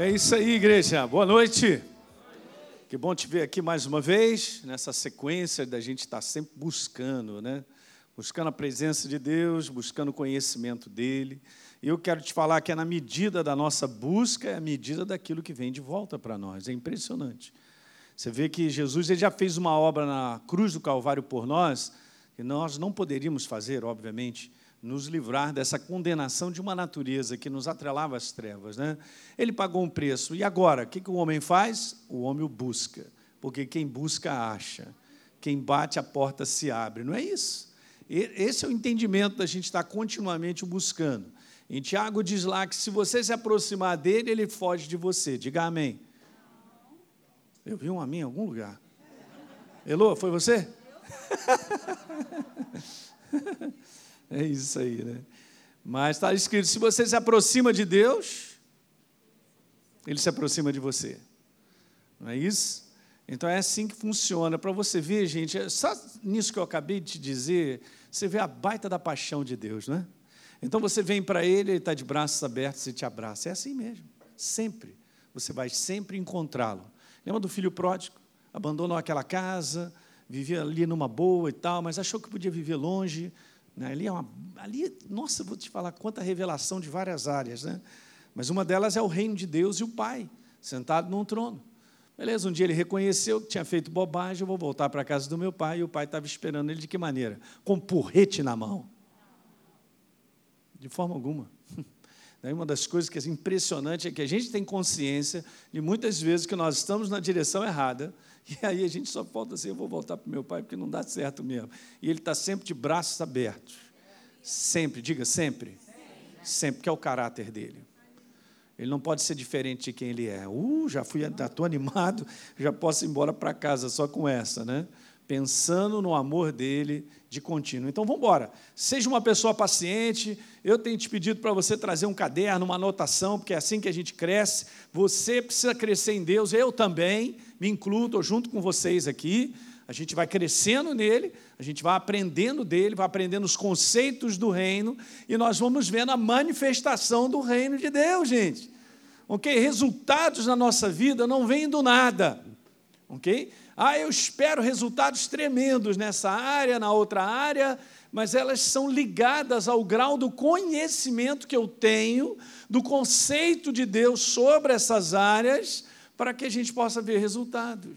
É isso aí, igreja. Boa noite. Que bom te ver aqui mais uma vez, nessa sequência da gente estar sempre buscando, né? Buscando a presença de Deus, buscando o conhecimento dele. E eu quero te falar que é na medida da nossa busca, é a medida daquilo que vem de volta para nós. É impressionante. Você vê que Jesus ele já fez uma obra na cruz do Calvário por nós, que nós não poderíamos fazer, obviamente, nos livrar dessa condenação de uma natureza que nos atrelava às trevas. Né? Ele pagou um preço. E agora, o que, que o homem faz? O homem o busca. Porque quem busca, acha. Quem bate, a porta se abre. Não é isso? Esse é o entendimento da gente estar continuamente buscando. Em Tiago diz lá que se você se aproximar dele, ele foge de você. Diga amém. Eu vi um amém em algum lugar. Elô, foi você? É isso aí, né? Mas está escrito: se você se aproxima de Deus, Ele se aproxima de você. Não é isso? Então é assim que funciona. Para você ver, gente, é só nisso que eu acabei de te dizer, você vê a baita da paixão de Deus, né? Então você vem para Ele, Ele está de braços abertos e te abraça. É assim mesmo, sempre. Você vai sempre encontrá-lo. Lembra do filho pródigo? Abandonou aquela casa, vivia ali numa boa e tal, mas achou que podia viver longe? Ali, é uma, ali, nossa, vou te falar quanta revelação de várias áreas, né? Mas uma delas é o reino de Deus e o Pai, sentado num trono. Beleza, um dia ele reconheceu que tinha feito bobagem, eu vou voltar para a casa do meu pai, e o pai estava esperando ele de que maneira? Com porrete na mão. De forma alguma. Uma das coisas que é impressionante é que a gente tem consciência de muitas vezes que nós estamos na direção errada, e aí a gente só falta assim, eu vou voltar para o meu pai porque não dá certo mesmo. E ele está sempre de braços abertos. Sempre, diga sempre. Sempre, que é o caráter dele. Ele não pode ser diferente de quem ele é. Uh, já fui, estou animado, já posso ir embora para casa só com essa, né? Pensando no amor dele de contínuo. Então vamos embora. Seja uma pessoa paciente. Eu tenho te pedido para você trazer um caderno, uma anotação, porque é assim que a gente cresce. Você precisa crescer em Deus, eu também me incluo, estou junto com vocês aqui. A gente vai crescendo nele, a gente vai aprendendo dele, vai aprendendo os conceitos do reino e nós vamos vendo a manifestação do reino de Deus, gente. Ok? Resultados na nossa vida não vêm do nada. Ok? Ah, eu espero resultados tremendos nessa área, na outra área, mas elas são ligadas ao grau do conhecimento que eu tenho, do conceito de Deus sobre essas áreas para que a gente possa ver resultados.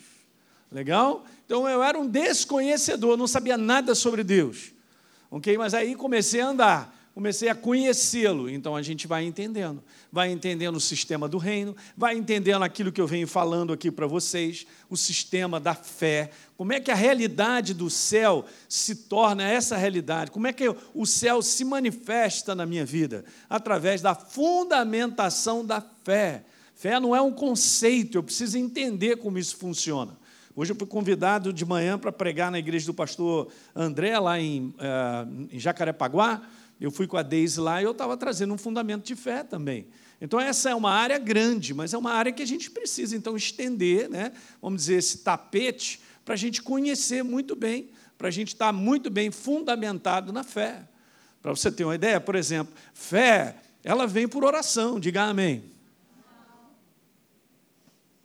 Legal? Então eu era um desconhecedor, não sabia nada sobre Deus. Ok? Mas aí comecei a andar, comecei a conhecê-lo. Então a gente vai entendendo. Vai entendendo o sistema do reino, vai entendendo aquilo que eu venho falando aqui para vocês, o sistema da fé. Como é que a realidade do céu se torna essa realidade? Como é que o céu se manifesta na minha vida? Através da fundamentação da fé. Fé não é um conceito, eu preciso entender como isso funciona. Hoje eu fui convidado de manhã para pregar na igreja do pastor André, lá em, uh, em Jacarepaguá. Eu fui com a Deise lá e eu estava trazendo um fundamento de fé também. Então, essa é uma área grande, mas é uma área que a gente precisa, então, estender, né, vamos dizer, esse tapete, para a gente conhecer muito bem, para a gente estar muito bem fundamentado na fé. Para você ter uma ideia, por exemplo, fé, ela vem por oração, diga amém.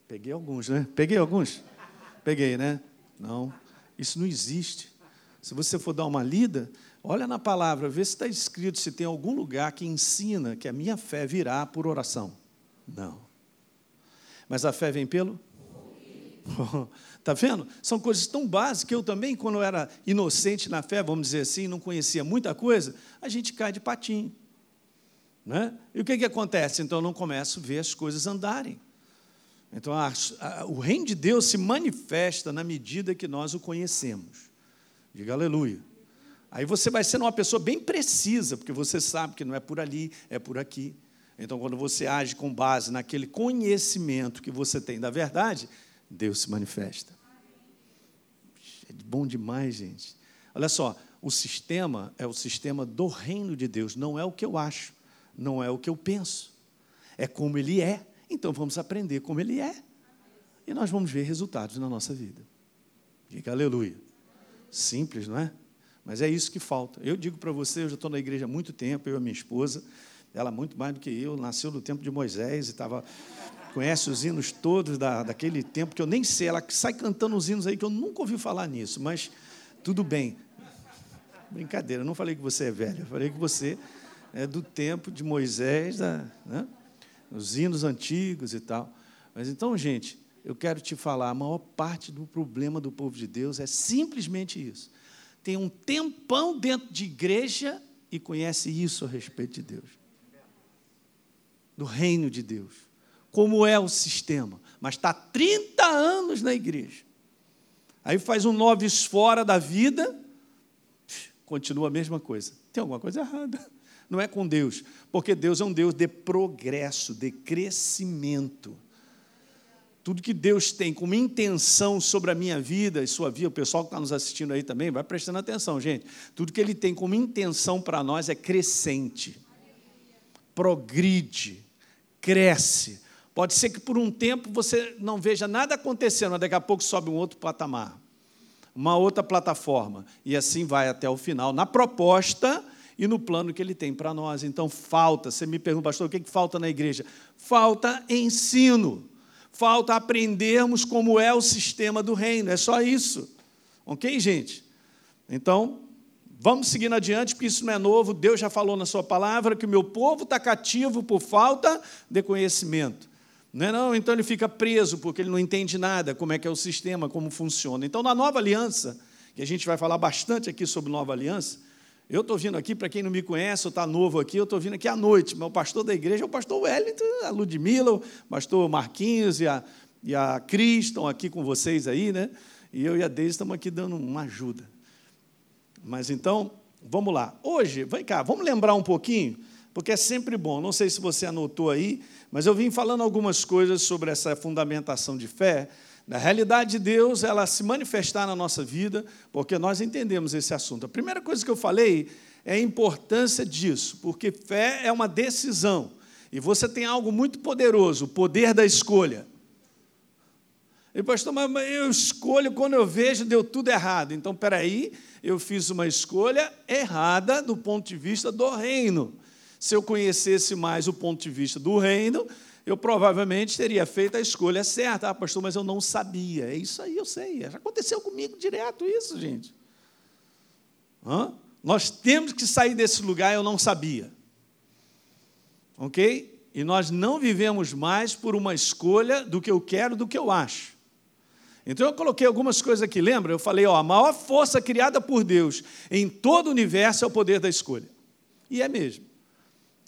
Peguei alguns, né? Peguei alguns? Peguei, né? Não, isso não existe. Se você for dar uma lida, olha na palavra, vê se está escrito, se tem algum lugar que ensina que a minha fé virá por oração. Não. Mas a fé vem pelo? Está vendo? São coisas tão básicas que eu também, quando eu era inocente na fé, vamos dizer assim, não conhecia muita coisa, a gente cai de patinho. Né? E o que, que acontece? Então eu não começo a ver as coisas andarem. Então, a, a, o reino de Deus se manifesta na medida que nós o conhecemos. Diga aleluia. Aí você vai sendo uma pessoa bem precisa, porque você sabe que não é por ali, é por aqui. Então, quando você age com base naquele conhecimento que você tem da verdade, Deus se manifesta. É bom demais, gente. Olha só, o sistema é o sistema do reino de Deus, não é o que eu acho, não é o que eu penso, é como ele é. Então vamos aprender como ele é. E nós vamos ver resultados na nossa vida. Diga aleluia. Simples, não é? Mas é isso que falta. Eu digo para você, eu já estou na igreja há muito tempo, eu e a minha esposa, ela muito mais do que eu, nasceu no tempo de Moisés e estava conhece os hinos todos da, daquele tempo, que eu nem sei, ela sai cantando os hinos aí que eu nunca ouvi falar nisso, mas tudo bem. Brincadeira, eu não falei que você é velho, eu falei que você é do tempo de Moisés, da, né? os hinos antigos e tal. Mas então, gente, eu quero te falar, a maior parte do problema do povo de Deus é simplesmente isso. Tem um tempão dentro de igreja e conhece isso a respeito de Deus. Do reino de Deus. Como é o sistema. Mas está 30 anos na igreja. Aí faz um noves fora da vida, continua a mesma coisa. Tem alguma coisa errada. Não é com Deus, porque Deus é um Deus de progresso, de crescimento. Tudo que Deus tem como intenção sobre a minha vida e sua vida, o pessoal que está nos assistindo aí também, vai prestando atenção, gente. Tudo que Ele tem como intenção para nós é crescente, progride, cresce. Pode ser que por um tempo você não veja nada acontecendo, mas daqui a pouco sobe um outro patamar, uma outra plataforma, e assim vai até o final, na proposta e no plano que ele tem para nós. Então, falta, você me pergunta, pastor, o que, que falta na igreja? Falta ensino, falta aprendermos como é o sistema do reino, é só isso. Ok, gente? Então, vamos seguindo adiante, porque isso não é novo, Deus já falou na Sua palavra que o meu povo está cativo por falta de conhecimento. Não é não? Então ele fica preso porque ele não entende nada, como é que é o sistema, como funciona. Então, na nova aliança, que a gente vai falar bastante aqui sobre nova aliança, eu estou vindo aqui, para quem não me conhece ou está novo aqui, eu estou vindo aqui à noite. Mas o pastor da igreja é o pastor Wellington, a Ludmilla, o pastor Marquinhos e a, e a Cris estão aqui com vocês aí, né? E eu e a Deise estamos aqui dando uma ajuda. Mas então, vamos lá. Hoje, vem cá, vamos lembrar um pouquinho, porque é sempre bom. Não sei se você anotou aí, mas eu vim falando algumas coisas sobre essa fundamentação de fé da realidade de Deus, ela se manifestar na nossa vida, porque nós entendemos esse assunto. A primeira coisa que eu falei é a importância disso, porque fé é uma decisão. E você tem algo muito poderoso, o poder da escolha. E pastor, mas eu escolho quando eu vejo deu tudo errado. Então, peraí, eu fiz uma escolha errada do ponto de vista do reino. Se eu conhecesse mais o ponto de vista do reino, eu provavelmente teria feito a escolha certa. Ah, pastor, mas eu não sabia. É isso aí, eu sei. Já aconteceu comigo direto isso, gente. Hã? Nós temos que sair desse lugar, eu não sabia. Ok? E nós não vivemos mais por uma escolha do que eu quero, do que eu acho. Então eu coloquei algumas coisas aqui, lembra? Eu falei, ó, a maior força criada por Deus em todo o universo é o poder da escolha. E é mesmo.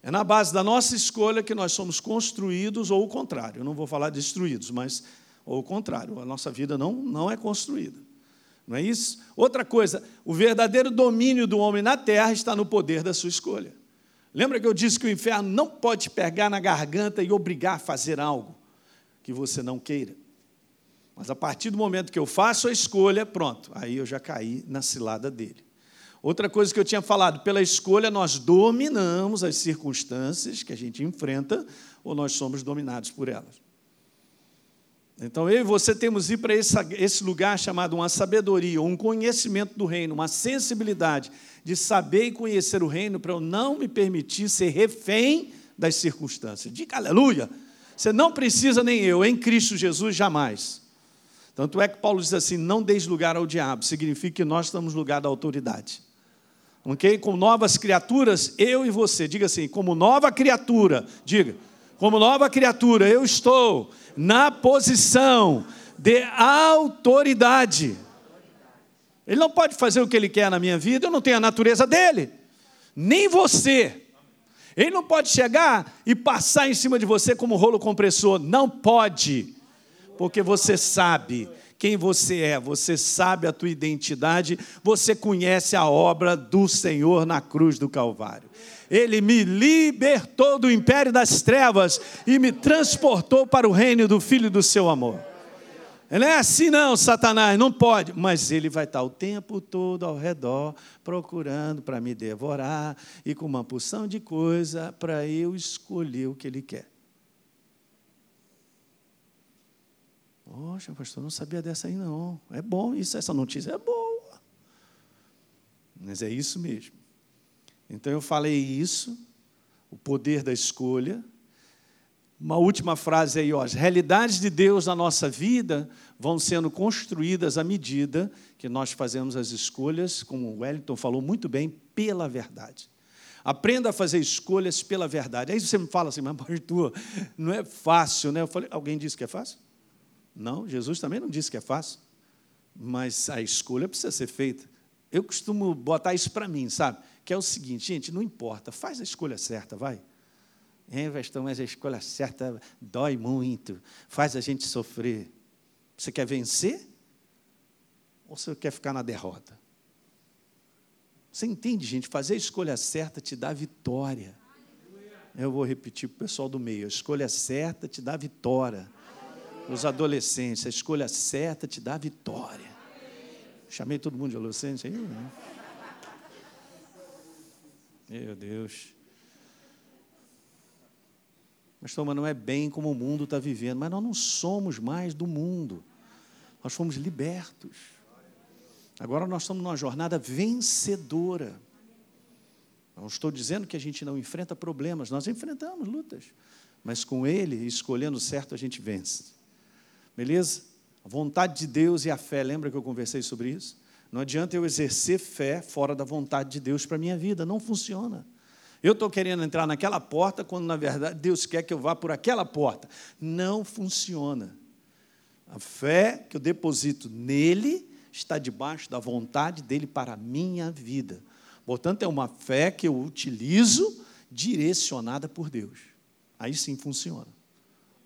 É na base da nossa escolha que nós somos construídos ou o contrário. Eu não vou falar destruídos, mas ou o contrário. A nossa vida não, não é construída. Não é isso? Outra coisa, o verdadeiro domínio do homem na terra está no poder da sua escolha. Lembra que eu disse que o inferno não pode pegar na garganta e obrigar a fazer algo que você não queira. Mas a partir do momento que eu faço a escolha, pronto, aí eu já caí na cilada dele. Outra coisa que eu tinha falado, pela escolha nós dominamos as circunstâncias que a gente enfrenta ou nós somos dominados por elas. Então eu e você temos que ir para esse lugar chamado uma sabedoria, um conhecimento do reino, uma sensibilidade de saber e conhecer o reino para eu não me permitir ser refém das circunstâncias. Diga aleluia! Você não precisa nem eu, em Cristo Jesus jamais. Tanto é que Paulo diz assim: não deis lugar ao diabo, significa que nós estamos lugar da autoridade ok? Com novas criaturas, eu e você, diga assim, como nova criatura, diga, como nova criatura, eu estou na posição de autoridade. Ele não pode fazer o que ele quer na minha vida, eu não tenho a natureza dele, nem você. Ele não pode chegar e passar em cima de você como rolo compressor, não pode, porque você sabe quem você é, você sabe a tua identidade, você conhece a obra do Senhor na cruz do Calvário. Ele me libertou do império das trevas e me transportou para o reino do Filho do seu amor. Não é assim, não, Satanás, não pode. Mas ele vai estar o tempo todo ao redor, procurando para me devorar e com uma porção de coisa para eu escolher o que ele quer. Poxa, pastor, não sabia dessa aí não. É bom isso, essa notícia é boa. Mas é isso mesmo. Então eu falei isso, o poder da escolha. Uma última frase aí, ó. As realidades de Deus na nossa vida vão sendo construídas à medida que nós fazemos as escolhas, como o Wellington falou muito bem, pela verdade. Aprenda a fazer escolhas pela verdade. Aí você me fala assim, mas pastor, não é fácil, né? Eu falei, alguém disse que é fácil? Não, Jesus também não disse que é fácil. Mas a escolha precisa ser feita. Eu costumo botar isso para mim, sabe? Que é o seguinte, gente, não importa, faz a escolha certa, vai. É, Vestão, mas a escolha certa dói muito, faz a gente sofrer. Você quer vencer? Ou você quer ficar na derrota? Você entende, gente? Fazer a escolha certa te dá vitória. Eu vou repetir para o pessoal do meio: a escolha certa te dá vitória. Os adolescentes, a escolha certa te dá vitória. Chamei todo mundo de adolescente aí? Né? Meu Deus. Mas toma, não é bem como o mundo está vivendo, mas nós não somos mais do mundo. Nós fomos libertos. Agora nós estamos numa jornada vencedora. Não estou dizendo que a gente não enfrenta problemas, nós enfrentamos lutas, mas com Ele, escolhendo certo, a gente vence. Beleza? A vontade de Deus e a fé, lembra que eu conversei sobre isso? Não adianta eu exercer fé fora da vontade de Deus para a minha vida, não funciona. Eu estou querendo entrar naquela porta quando, na verdade, Deus quer que eu vá por aquela porta. Não funciona. A fé que eu deposito nele está debaixo da vontade dele para a minha vida. Portanto, é uma fé que eu utilizo direcionada por Deus. Aí sim funciona.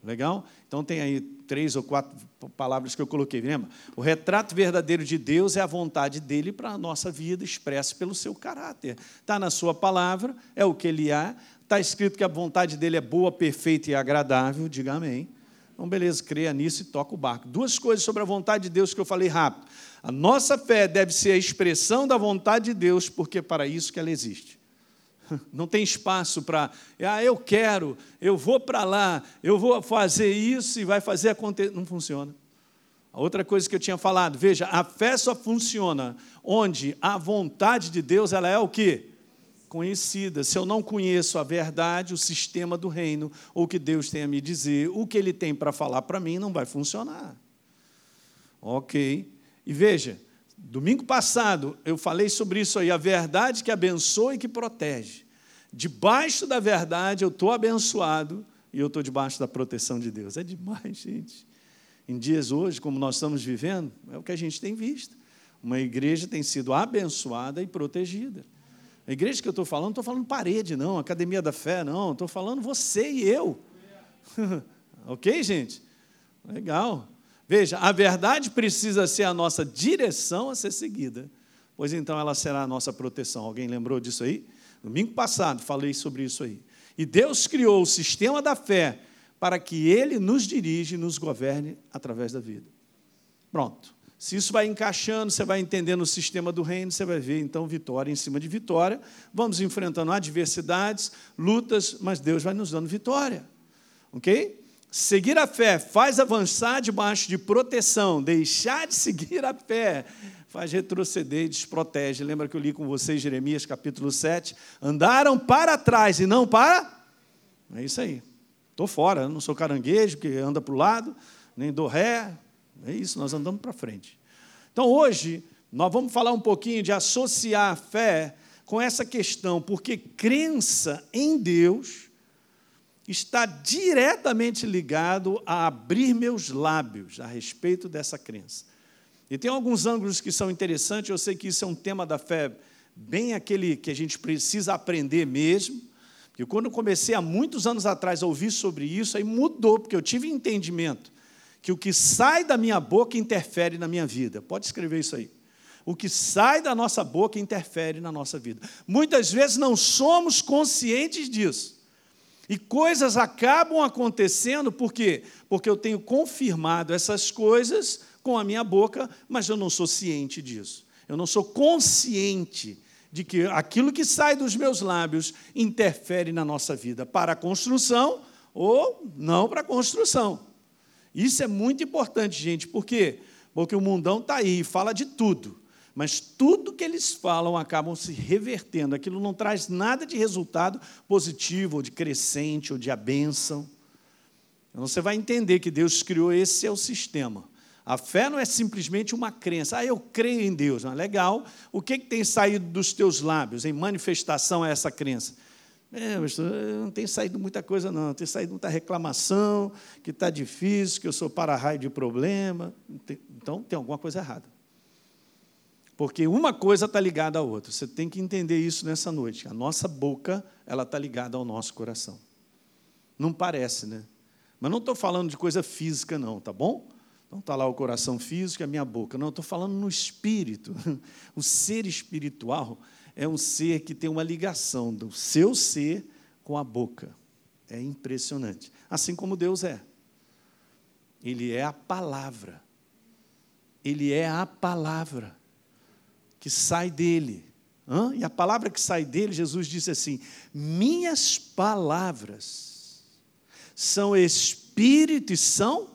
Legal? Então tem aí três ou quatro palavras que eu coloquei, lembra? O retrato verdadeiro de Deus é a vontade dele para a nossa vida, expressa pelo seu caráter. Está na sua palavra, é o que ele é. Está escrito que a vontade dele é boa, perfeita e agradável, diga amém. Então, beleza, creia nisso e toca o barco. Duas coisas sobre a vontade de Deus que eu falei rápido. A nossa fé deve ser a expressão da vontade de Deus, porque é para isso que ela existe. Não tem espaço para, ah, eu quero, eu vou para lá, eu vou fazer isso e vai fazer acontecer. Não funciona. A outra coisa que eu tinha falado, veja, a fé só funciona onde a vontade de Deus ela é o quê? Conhecida. Se eu não conheço a verdade, o sistema do reino, ou o que Deus tem a me dizer, o que Ele tem para falar para mim, não vai funcionar. Ok. E veja, Domingo passado eu falei sobre isso aí, a verdade que abençoa e que protege. Debaixo da verdade eu estou abençoado e eu estou debaixo da proteção de Deus. É demais, gente. Em dias hoje, como nós estamos vivendo, é o que a gente tem visto. Uma igreja tem sido abençoada e protegida. A igreja que eu estou falando, não estou falando parede, não, academia da fé, não, estou falando você e eu. ok, gente? Legal. Veja, a verdade precisa ser a nossa direção a ser seguida, pois então ela será a nossa proteção. Alguém lembrou disso aí? Domingo passado falei sobre isso aí. E Deus criou o sistema da fé para que ele nos dirige e nos governe através da vida. Pronto. Se isso vai encaixando, você vai entendendo o sistema do reino, você vai ver então vitória em cima de vitória. Vamos enfrentando adversidades, lutas, mas Deus vai nos dando vitória. Ok? Seguir a fé faz avançar debaixo de proteção, deixar de seguir a fé faz retroceder e desprotege. Lembra que eu li com vocês Jeremias capítulo 7? Andaram para trás e não para. É isso aí. Estou fora, não sou caranguejo que anda para o lado, nem dou ré. É isso, nós andamos para frente. Então hoje, nós vamos falar um pouquinho de associar a fé com essa questão, porque crença em Deus está diretamente ligado a abrir meus lábios a respeito dessa crença. E tem alguns ângulos que são interessantes, eu sei que isso é um tema da fé, bem aquele que a gente precisa aprender mesmo. Porque quando comecei há muitos anos atrás a ouvir sobre isso, aí mudou, porque eu tive entendimento que o que sai da minha boca interfere na minha vida. Pode escrever isso aí. O que sai da nossa boca interfere na nossa vida. Muitas vezes não somos conscientes disso. E coisas acabam acontecendo por quê? Porque eu tenho confirmado essas coisas com a minha boca, mas eu não sou ciente disso. Eu não sou consciente de que aquilo que sai dos meus lábios interfere na nossa vida para a construção ou não para a construção. Isso é muito importante, gente, por quê? Porque o mundão está aí fala de tudo. Mas tudo que eles falam acabam se revertendo. Aquilo não traz nada de resultado positivo, ou de crescente, ou de a bênção. Então você vai entender que Deus criou esse é o sistema. A fé não é simplesmente uma crença. Ah, eu creio em Deus. Não, legal. O que, que tem saído dos teus lábios em manifestação a essa crença? É, não tem saído muita coisa, não. Tem saído muita reclamação, que está difícil, que eu sou para-raio de problema. Então, tem alguma coisa errada. Porque uma coisa está ligada à outra. Você tem que entender isso nessa noite. A nossa boca, ela está ligada ao nosso coração. Não parece, né? Mas não estou falando de coisa física, não, tá bom? Não está lá o coração físico e a minha boca. Não, estou falando no espírito. O ser espiritual é um ser que tem uma ligação do seu ser com a boca. É impressionante. Assim como Deus é. Ele é a palavra. Ele é a palavra que sai dele. Hã? E a palavra que sai dele, Jesus disse assim: Minhas palavras são espírito e são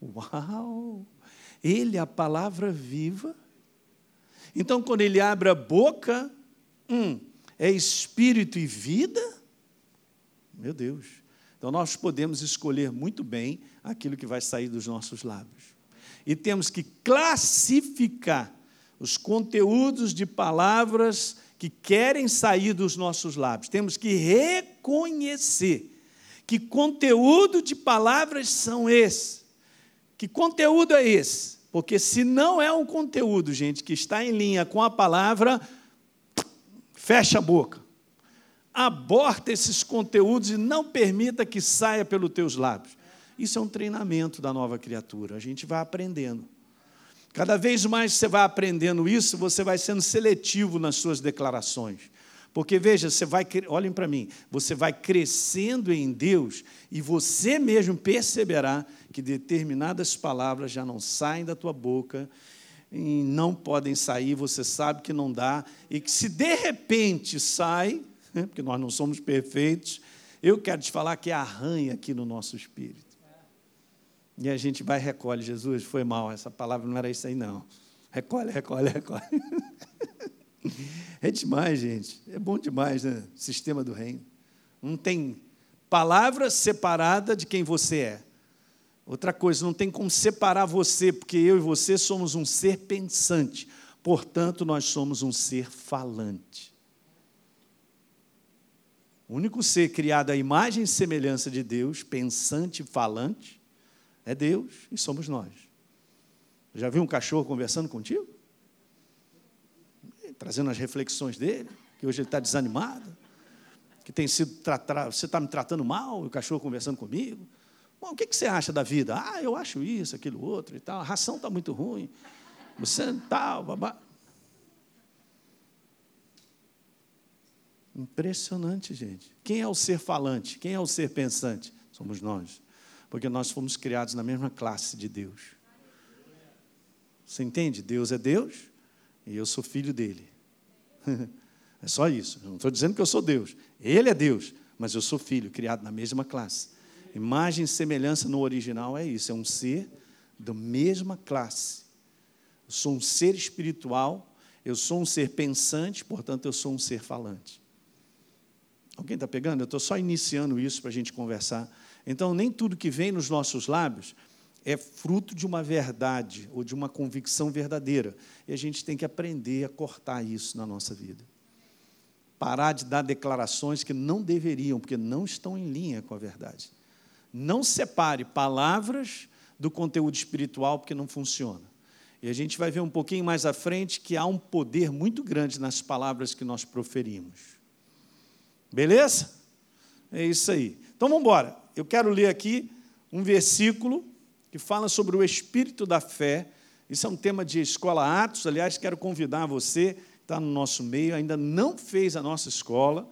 Uau! Ele é a palavra viva. Então, quando ele abre a boca, hum, é espírito e vida? Meu Deus. Então, nós podemos escolher muito bem aquilo que vai sair dos nossos lábios. E temos que classificar os conteúdos de palavras que querem sair dos nossos lábios. Temos que reconhecer que conteúdo de palavras são esses que conteúdo é esse? Porque se não é um conteúdo, gente, que está em linha com a palavra, fecha a boca. Aborta esses conteúdos e não permita que saia pelos teus lábios. Isso é um treinamento da nova criatura. A gente vai aprendendo. Cada vez mais você vai aprendendo isso, você vai sendo seletivo nas suas declarações. Porque veja, você vai, olhem para mim, você vai crescendo em Deus e você mesmo perceberá que determinadas palavras já não saem da tua boca e não podem sair, você sabe que não dá, e que se de repente sai, porque nós não somos perfeitos, eu quero te falar que arranha aqui no nosso espírito. E a gente vai e recolhe, Jesus, foi mal, essa palavra não era isso aí, não. Recolhe, recolhe, recolhe. É demais, gente. É bom demais, né? Sistema do reino. Não tem palavra separada de quem você é. Outra coisa, não tem como separar você, porque eu e você somos um ser pensante. Portanto, nós somos um ser falante. O único ser criado à imagem e semelhança de Deus, pensante e falante, é Deus e somos nós. Já viu um cachorro conversando contigo? Trazendo as reflexões dele, que hoje ele está desanimado, que tem sido você está me tratando mal, o cachorro conversando comigo. Bom, o que você acha da vida? Ah, eu acho isso, aquilo outro e tal. A ração está muito ruim. Você tal, babá. Impressionante, gente. Quem é o ser falante? Quem é o ser pensante? Somos nós. Porque nós fomos criados na mesma classe de Deus. Você entende? Deus é Deus e eu sou filho dele. É só isso. Eu não estou dizendo que eu sou Deus. Ele é Deus, mas eu sou filho, criado na mesma classe. Imagem e semelhança no original é isso, é um ser da mesma classe. Eu sou um ser espiritual, eu sou um ser pensante, portanto, eu sou um ser falante. Alguém está pegando? Eu estou só iniciando isso para a gente conversar. Então, nem tudo que vem nos nossos lábios é fruto de uma verdade ou de uma convicção verdadeira. E a gente tem que aprender a cortar isso na nossa vida. Parar de dar declarações que não deveriam, porque não estão em linha com a verdade. Não separe palavras do conteúdo espiritual, porque não funciona. E a gente vai ver um pouquinho mais à frente que há um poder muito grande nas palavras que nós proferimos. Beleza? É isso aí. Então vamos embora. Eu quero ler aqui um versículo que fala sobre o espírito da fé. Isso é um tema de escola Atos. Aliás, quero convidar você que está no nosso meio, ainda não fez a nossa escola.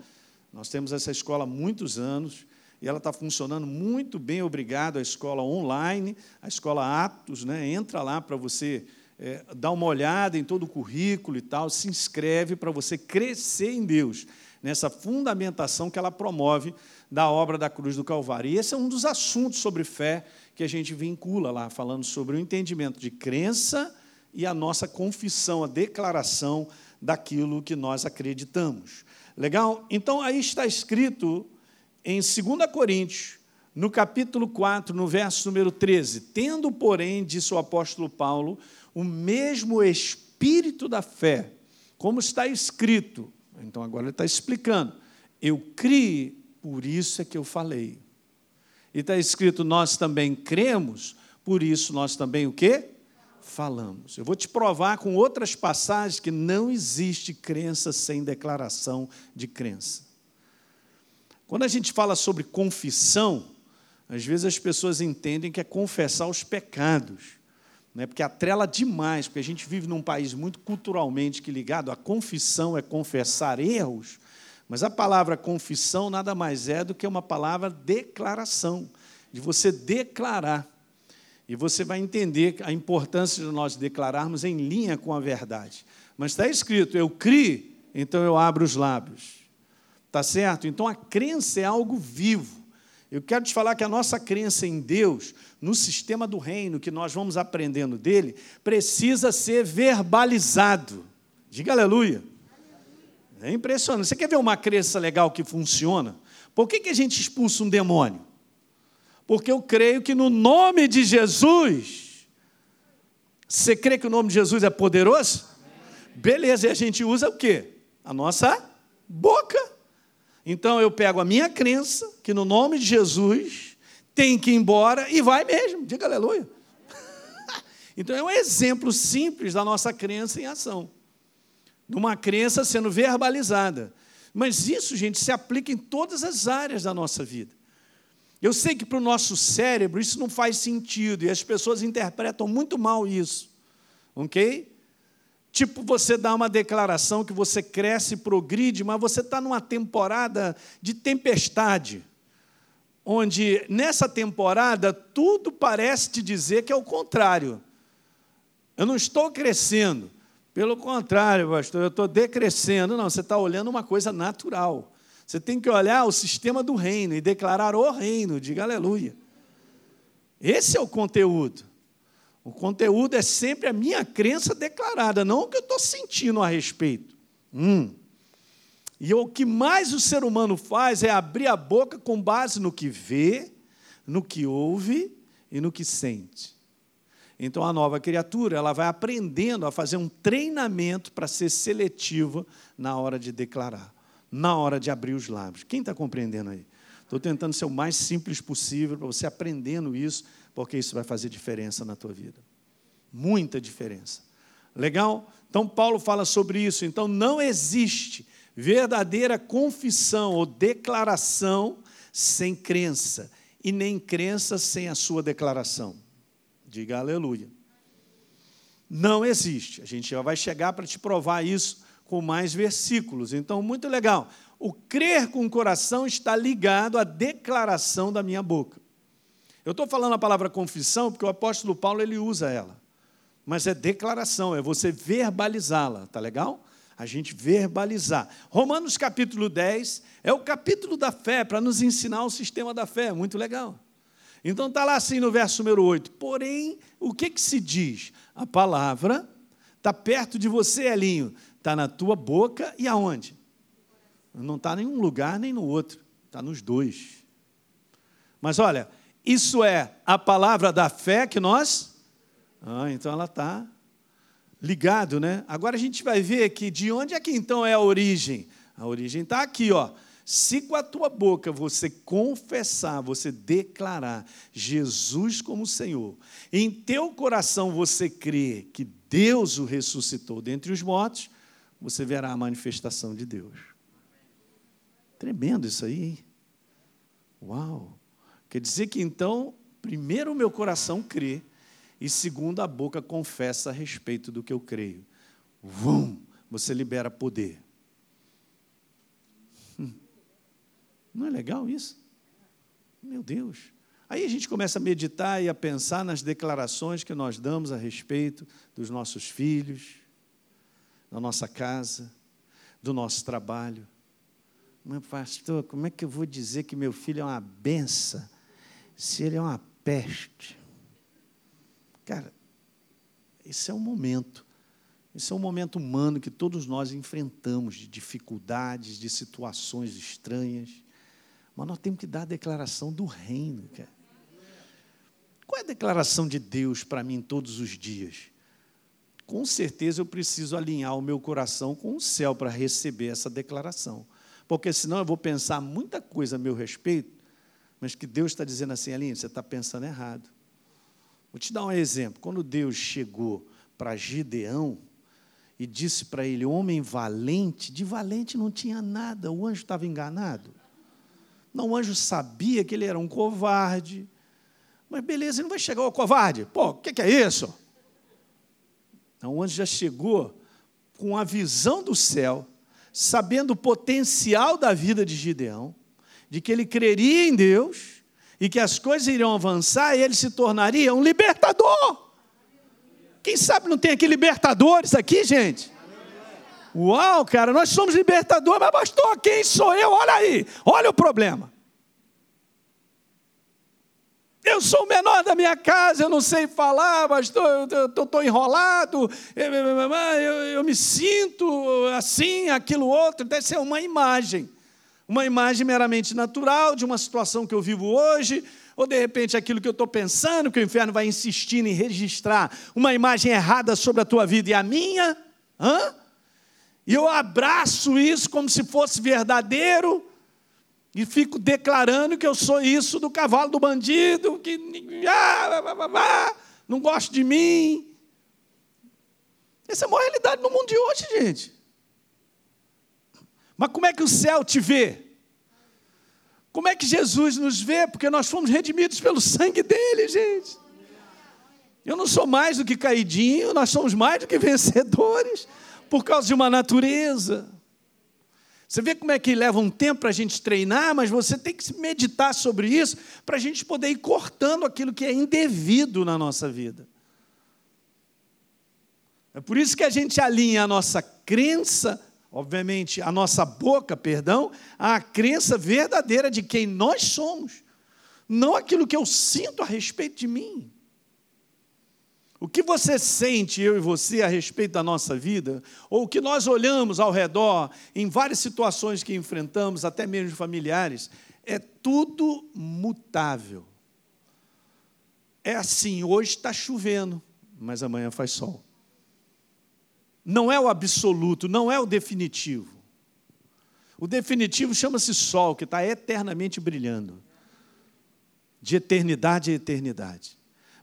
Nós temos essa escola há muitos anos e ela está funcionando muito bem, obrigado à escola online, a escola Atos, né? entra lá para você é, dar uma olhada em todo o currículo e tal, se inscreve para você crescer em Deus, nessa fundamentação que ela promove da obra da cruz do Calvário. E esse é um dos assuntos sobre fé que a gente vincula lá, falando sobre o entendimento de crença e a nossa confissão, a declaração daquilo que nós acreditamos. Legal? Então aí está escrito em 2 Coríntios, no capítulo 4, no verso número 13: Tendo, porém, disse o apóstolo Paulo, o mesmo espírito da fé, como está escrito. Então agora ele está explicando. Eu criei, por isso é que eu falei. E está escrito, nós também cremos, por isso nós também o quê? Falamos. Eu vou te provar com outras passagens que não existe crença sem declaração de crença. Quando a gente fala sobre confissão, às vezes as pessoas entendem que é confessar os pecados, né? porque atrela demais, porque a gente vive num país muito culturalmente que ligado à confissão é confessar erros, mas a palavra confissão nada mais é do que uma palavra declaração, de você declarar. E você vai entender a importância de nós declararmos em linha com a verdade. Mas está escrito, eu criei, então eu abro os lábios. Tá certo? Então a crença é algo vivo. Eu quero te falar que a nossa crença em Deus, no sistema do reino que nós vamos aprendendo dele, precisa ser verbalizado. Diga aleluia. É impressionante. Você quer ver uma crença legal que funciona? Por que, que a gente expulsa um demônio? Porque eu creio que no nome de Jesus. Você crê que o nome de Jesus é poderoso? Beleza, e a gente usa o quê? A nossa boca. Então eu pego a minha crença, que no nome de Jesus tem que ir embora e vai mesmo, diga aleluia. então é um exemplo simples da nossa crença em ação, de uma crença sendo verbalizada. Mas isso, gente, se aplica em todas as áreas da nossa vida. Eu sei que para o nosso cérebro isso não faz sentido e as pessoas interpretam muito mal isso, ok? Tipo, você dá uma declaração que você cresce, progride, mas você está numa temporada de tempestade, onde nessa temporada tudo parece te dizer que é o contrário. Eu não estou crescendo, pelo contrário, pastor, eu estou decrescendo. Não, você está olhando uma coisa natural. Você tem que olhar o sistema do reino e declarar o reino, diga aleluia. Esse é o conteúdo. O conteúdo é sempre a minha crença declarada, não o que eu estou sentindo a respeito. Hum. E o que mais o ser humano faz é abrir a boca com base no que vê, no que ouve e no que sente. Então a nova criatura, ela vai aprendendo a fazer um treinamento para ser seletiva na hora de declarar, na hora de abrir os lábios. Quem está compreendendo aí? Estou tentando ser o mais simples possível para você aprendendo isso porque isso vai fazer diferença na tua vida. Muita diferença. Legal? Então, Paulo fala sobre isso. Então, não existe verdadeira confissão ou declaração sem crença, e nem crença sem a sua declaração. Diga aleluia. Não existe. A gente já vai chegar para te provar isso com mais versículos. Então, muito legal. O crer com o coração está ligado à declaração da minha boca. Eu estou falando a palavra confissão porque o apóstolo Paulo ele usa ela. Mas é declaração, é você verbalizá-la, tá legal? A gente verbalizar. Romanos capítulo 10 é o capítulo da fé para nos ensinar o sistema da fé, muito legal. Então está lá assim no verso número 8. Porém, o que, que se diz? A palavra está perto de você, Elinho. Está na tua boca e aonde? Não está em nenhum lugar nem no outro. Está nos dois. Mas olha, isso é a palavra da fé que nós. Ah, então ela está ligado, né? Agora a gente vai ver que de onde é que então é a origem? A origem está aqui, ó. Se com a tua boca você confessar, você declarar Jesus como Senhor, em teu coração você crê que Deus o ressuscitou dentre os mortos, você verá a manifestação de Deus. Tremendo isso aí. Uau! Quer dizer que então, primeiro o meu coração crê, e segundo a boca confessa a respeito do que eu creio. Vum, você libera poder. Não é legal isso? Meu Deus. Aí a gente começa a meditar e a pensar nas declarações que nós damos a respeito dos nossos filhos, da nossa casa, do nosso trabalho. Mas, pastor, como é que eu vou dizer que meu filho é uma benção se ele é uma peste. Cara, esse é um momento. Esse é um momento humano que todos nós enfrentamos, de dificuldades, de situações estranhas. Mas nós temos que dar a declaração do reino, cara. Qual é a declaração de Deus para mim todos os dias? Com certeza eu preciso alinhar o meu coração com o céu para receber essa declaração. Porque senão eu vou pensar muita coisa a meu respeito, mas que Deus está dizendo assim, Aline, você está pensando errado. Vou te dar um exemplo. Quando Deus chegou para Gideão e disse para ele, homem valente, de valente não tinha nada, o anjo estava enganado. Não, o anjo sabia que ele era um covarde. Mas beleza, ele não vai chegar ao covarde. Pô, o que, que é isso? Não, o anjo já chegou com a visão do céu, sabendo o potencial da vida de Gideão, de que ele creria em Deus e que as coisas iriam avançar e ele se tornaria um libertador. Quem sabe não tem aqui libertadores aqui, gente? Uau, cara, nós somos libertadores, mas pastor, quem sou eu? Olha aí, olha o problema. Eu sou o menor da minha casa, eu não sei falar, pastor, eu estou enrolado, eu, eu, eu me sinto assim, aquilo outro, deve ser uma imagem. Uma imagem meramente natural de uma situação que eu vivo hoje, ou de repente aquilo que eu estou pensando, que o inferno vai insistindo em registrar uma imagem errada sobre a tua vida e a minha. Hã? E eu abraço isso como se fosse verdadeiro e fico declarando que eu sou isso do cavalo do bandido, que ah, não gosta de mim. Essa é a maior realidade no mundo de hoje, gente. Mas como é que o céu te vê? Como é que Jesus nos vê? Porque nós fomos redimidos pelo sangue dele, gente. Eu não sou mais do que caidinho, nós somos mais do que vencedores por causa de uma natureza. Você vê como é que leva um tempo para a gente treinar, mas você tem que meditar sobre isso para a gente poder ir cortando aquilo que é indevido na nossa vida. É por isso que a gente alinha a nossa crença, obviamente, a nossa boca, perdão, à crença verdadeira de quem nós somos, não aquilo que eu sinto a respeito de mim. O que você sente, eu e você, a respeito da nossa vida, ou o que nós olhamos ao redor, em várias situações que enfrentamos, até mesmo familiares, é tudo mutável. É assim, hoje está chovendo, mas amanhã faz sol. Não é o absoluto, não é o definitivo. O definitivo chama-se sol, que está eternamente brilhando, de eternidade a eternidade.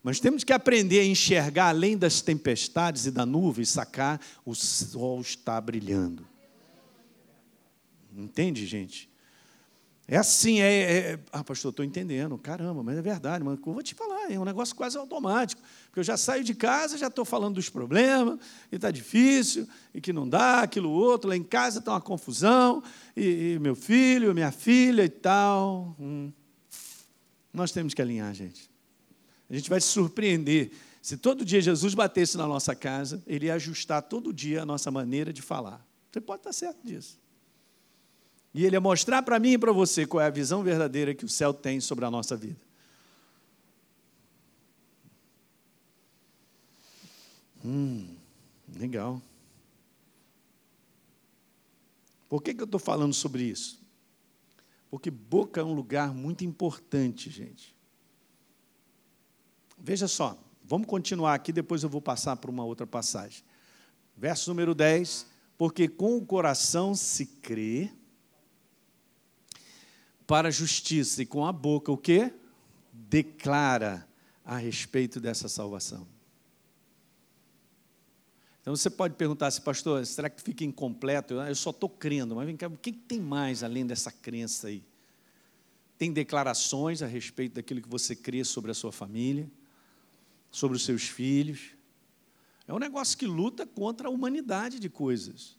Mas temos que aprender a enxergar além das tempestades e da nuvem, sacar o sol está brilhando. Entende, gente? É assim, é, é ah, pastor, estou entendendo, caramba, mas é verdade, vou te falar, é um negócio quase automático, porque eu já saio de casa, já estou falando dos problemas, e está difícil, e que não dá, aquilo outro, lá em casa está uma confusão, e, e, meu filho, minha filha e tal. Hum. Nós temos que alinhar, gente. A gente vai se surpreender. Se todo dia Jesus batesse na nossa casa, ele ia ajustar todo dia a nossa maneira de falar. Você pode estar certo disso. E ele ia mostrar para mim e para você qual é a visão verdadeira que o céu tem sobre a nossa vida. Hum, legal. Por que, que eu estou falando sobre isso? Porque boca é um lugar muito importante, gente. Veja só, vamos continuar aqui, depois eu vou passar para uma outra passagem. Verso número 10: Porque com o coração se crê para a justiça, e com a boca o que? Declara a respeito dessa salvação. Então você pode perguntar assim, pastor, será que fica incompleto? Eu só estou crendo, mas vem cá, o que tem mais além dessa crença aí? Tem declarações a respeito daquilo que você crê sobre a sua família? Sobre os seus filhos. É um negócio que luta contra a humanidade de coisas.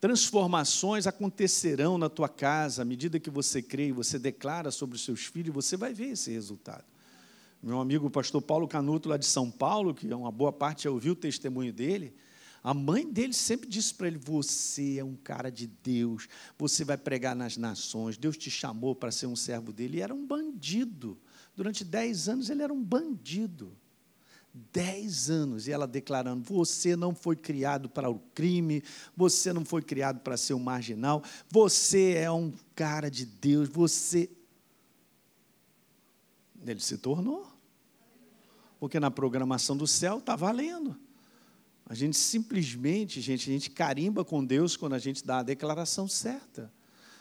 Transformações acontecerão na tua casa à medida que você crê e você declara sobre os seus filhos, você vai ver esse resultado. Meu amigo pastor Paulo Canuto, lá de São Paulo, que é uma boa parte já ouviu o testemunho dele, a mãe dele sempre disse para ele: Você é um cara de Deus, você vai pregar nas nações, Deus te chamou para ser um servo dele. E era um bandido. Durante dez anos ele era um bandido. Dez anos, e ela declarando: você não foi criado para o crime, você não foi criado para ser um marginal, você é um cara de Deus, você. Ele se tornou. Porque na programação do céu está valendo. A gente simplesmente, gente, a gente carimba com Deus quando a gente dá a declaração certa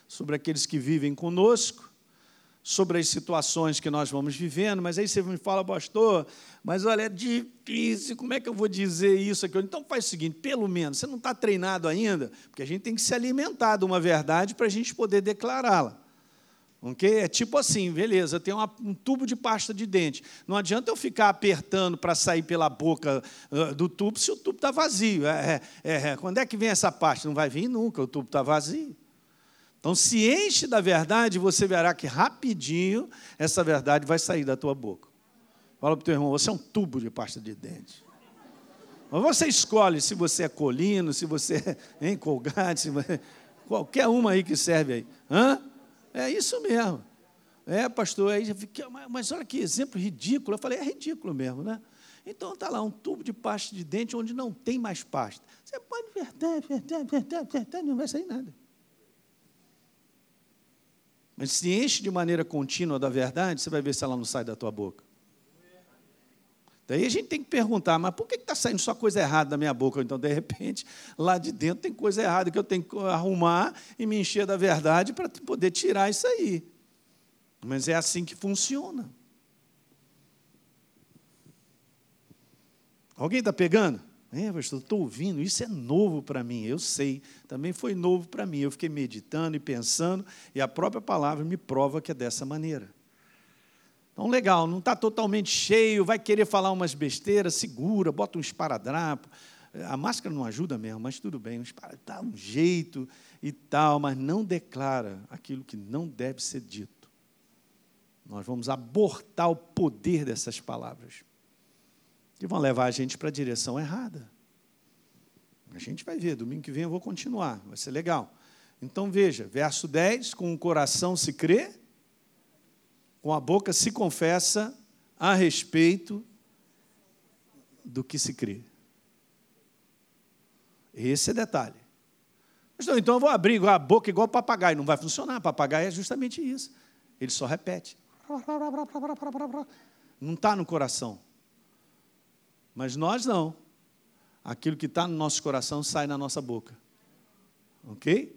sobre aqueles que vivem conosco sobre as situações que nós vamos vivendo, mas aí você me fala, pastor, mas olha, é difícil, como é que eu vou dizer isso aqui? Então faz o seguinte, pelo menos, você não está treinado ainda, porque a gente tem que se alimentar de uma verdade para a gente poder declará-la. ok? É tipo assim, beleza, uma, um tubo de pasta de dente. Não adianta eu ficar apertando para sair pela boca uh, do tubo se o tubo está vazio. É, é, é, quando é que vem essa pasta? Não vai vir nunca, o tubo está vazio. Então, se enche da verdade, você verá que rapidinho essa verdade vai sair da tua boca. Fala para o teu irmão, você é um tubo de pasta de dente. Mas você escolhe se você é colino, se você é colgate, se você... qualquer uma aí que serve aí. Hã? É isso mesmo. É, pastor, aí fica, mas olha que exemplo ridículo. Eu falei, é ridículo mesmo, né? Então está lá um tubo de pasta de dente onde não tem mais pasta. Você pode verdade, verdade, verdade, verdade, não vai sair nada. Mas se enche de maneira contínua da verdade, você vai ver se ela não sai da tua boca. Daí a gente tem que perguntar, mas por que está saindo só coisa errada da minha boca? Então, de repente, lá de dentro tem coisa errada que eu tenho que arrumar e me encher da verdade para poder tirar isso aí. Mas é assim que funciona. Alguém está pegando? É, pastor, estou ouvindo, isso é novo para mim, eu sei, também foi novo para mim. Eu fiquei meditando e pensando, e a própria palavra me prova que é dessa maneira. Então, legal, não está totalmente cheio, vai querer falar umas besteiras, segura, bota um esparadrapo. A máscara não ajuda mesmo, mas tudo bem, um dá um jeito e tal, mas não declara aquilo que não deve ser dito. Nós vamos abortar o poder dessas palavras que vão levar a gente para a direção errada. A gente vai ver, domingo que vem eu vou continuar, vai ser legal. Então veja, verso 10: com o coração se crê, com a boca se confessa a respeito do que se crê. Esse é detalhe. Então eu vou abrir a boca igual papagaio, não vai funcionar. Papagaio é justamente isso. Ele só repete. Não está no coração. Mas nós não. Aquilo que está no nosso coração sai na nossa boca. Ok?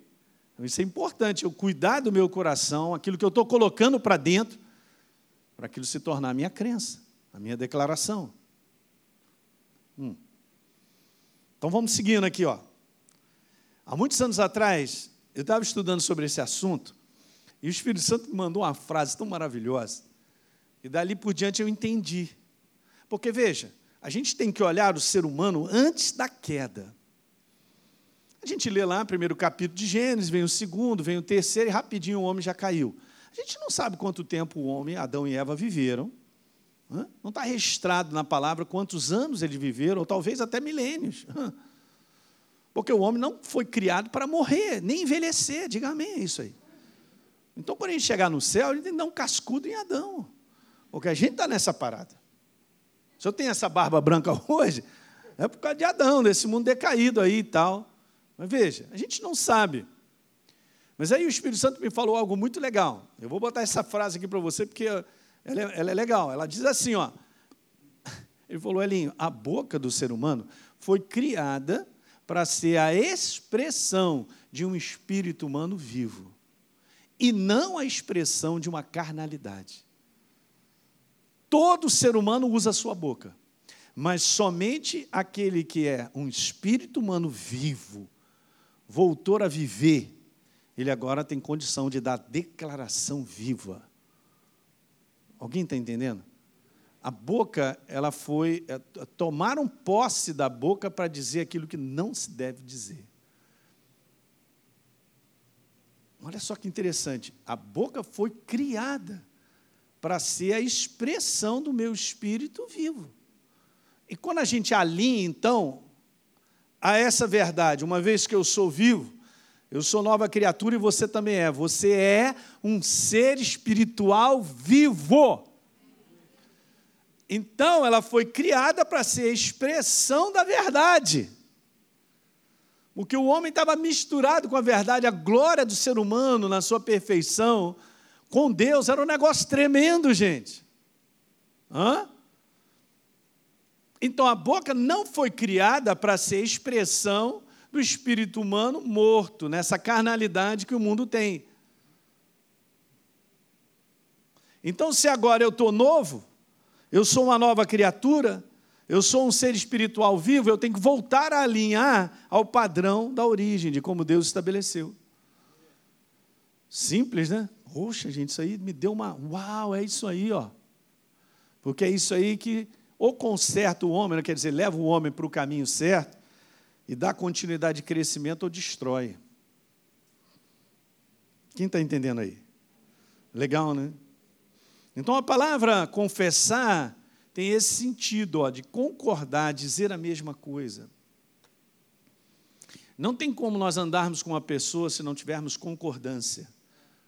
Então isso é importante, eu cuidar do meu coração, aquilo que eu estou colocando para dentro, para aquilo se tornar a minha crença, a minha declaração. Hum. Então vamos seguindo aqui, ó. Há muitos anos atrás, eu estava estudando sobre esse assunto, e o Espírito Santo me mandou uma frase tão maravilhosa, e dali por diante eu entendi. Porque veja, a gente tem que olhar o ser humano antes da queda. A gente lê lá primeiro capítulo de Gênesis, vem o segundo, vem o terceiro, e rapidinho o homem já caiu. A gente não sabe quanto tempo o homem, Adão e Eva, viveram. Não está registrado na palavra quantos anos eles viveram, ou talvez até milênios. Porque o homem não foi criado para morrer, nem envelhecer. Diga amém, é isso aí. Então, quando a gente chegar no céu, a gente tem que dar um cascudo em Adão. Porque a gente está nessa parada. Se eu tenho essa barba branca hoje, é por causa de Adão, desse mundo decaído aí e tal. Mas veja, a gente não sabe. Mas aí o Espírito Santo me falou algo muito legal. Eu vou botar essa frase aqui para você, porque ela é, ela é legal. Ela diz assim: ó. Ele falou, Elinho, a boca do ser humano foi criada para ser a expressão de um espírito humano vivo, e não a expressão de uma carnalidade. Todo ser humano usa a sua boca, mas somente aquele que é um espírito humano vivo, voltou a viver, ele agora tem condição de dar declaração viva. Alguém está entendendo? A boca, ela foi. É, tomaram posse da boca para dizer aquilo que não se deve dizer. Olha só que interessante. A boca foi criada para ser a expressão do meu espírito vivo. E quando a gente alinha, então, a essa verdade, uma vez que eu sou vivo, eu sou nova criatura e você também é. Você é um ser espiritual vivo. Então, ela foi criada para ser a expressão da verdade. O que o homem estava misturado com a verdade, a glória do ser humano na sua perfeição, com Deus, era um negócio tremendo, gente. Hã? Então a boca não foi criada para ser expressão do espírito humano morto, nessa carnalidade que o mundo tem. Então, se agora eu estou novo, eu sou uma nova criatura, eu sou um ser espiritual vivo, eu tenho que voltar a alinhar ao padrão da origem, de como Deus estabeleceu. Simples, né? Poxa, gente, isso aí me deu uma. Uau, é isso aí, ó. Porque é isso aí que ou conserta o homem, né? quer dizer, leva o homem para o caminho certo e dá continuidade de crescimento ou destrói. Quem está entendendo aí? Legal, né? Então a palavra confessar tem esse sentido ó, de concordar, dizer a mesma coisa. Não tem como nós andarmos com uma pessoa se não tivermos concordância.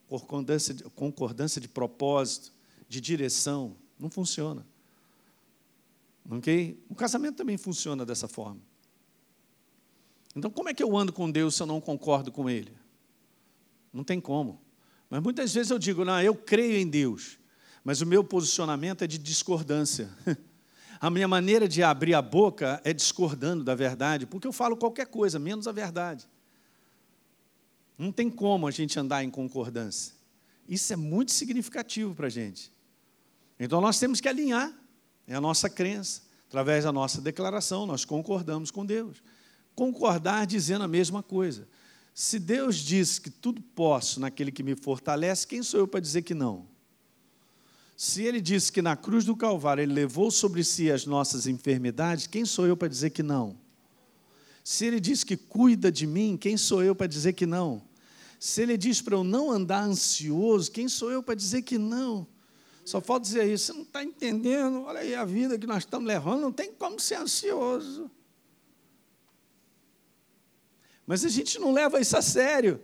Concordância de, concordância de propósito, de direção. Não funciona. Ok? O casamento também funciona dessa forma. Então, como é que eu ando com Deus se eu não concordo com Ele? Não tem como. Mas muitas vezes eu digo, não, eu creio em Deus, mas o meu posicionamento é de discordância. A minha maneira de abrir a boca é discordando da verdade, porque eu falo qualquer coisa, menos a verdade. Não tem como a gente andar em concordância. Isso é muito significativo para a gente. Então nós temos que alinhar é a nossa crença. Através da nossa declaração, nós concordamos com Deus. Concordar dizendo a mesma coisa. Se Deus diz que tudo posso naquele que me fortalece, quem sou eu para dizer que não? Se Ele disse que na cruz do Calvário Ele levou sobre si as nossas enfermidades, quem sou eu para dizer que não? Se Ele diz que cuida de mim, quem sou eu para dizer que não? Se Ele diz para eu não andar ansioso, quem sou eu para dizer que não? Só falta dizer isso. Você não está entendendo? Olha aí a vida que nós estamos levando, não tem como ser ansioso. Mas a gente não leva isso a sério.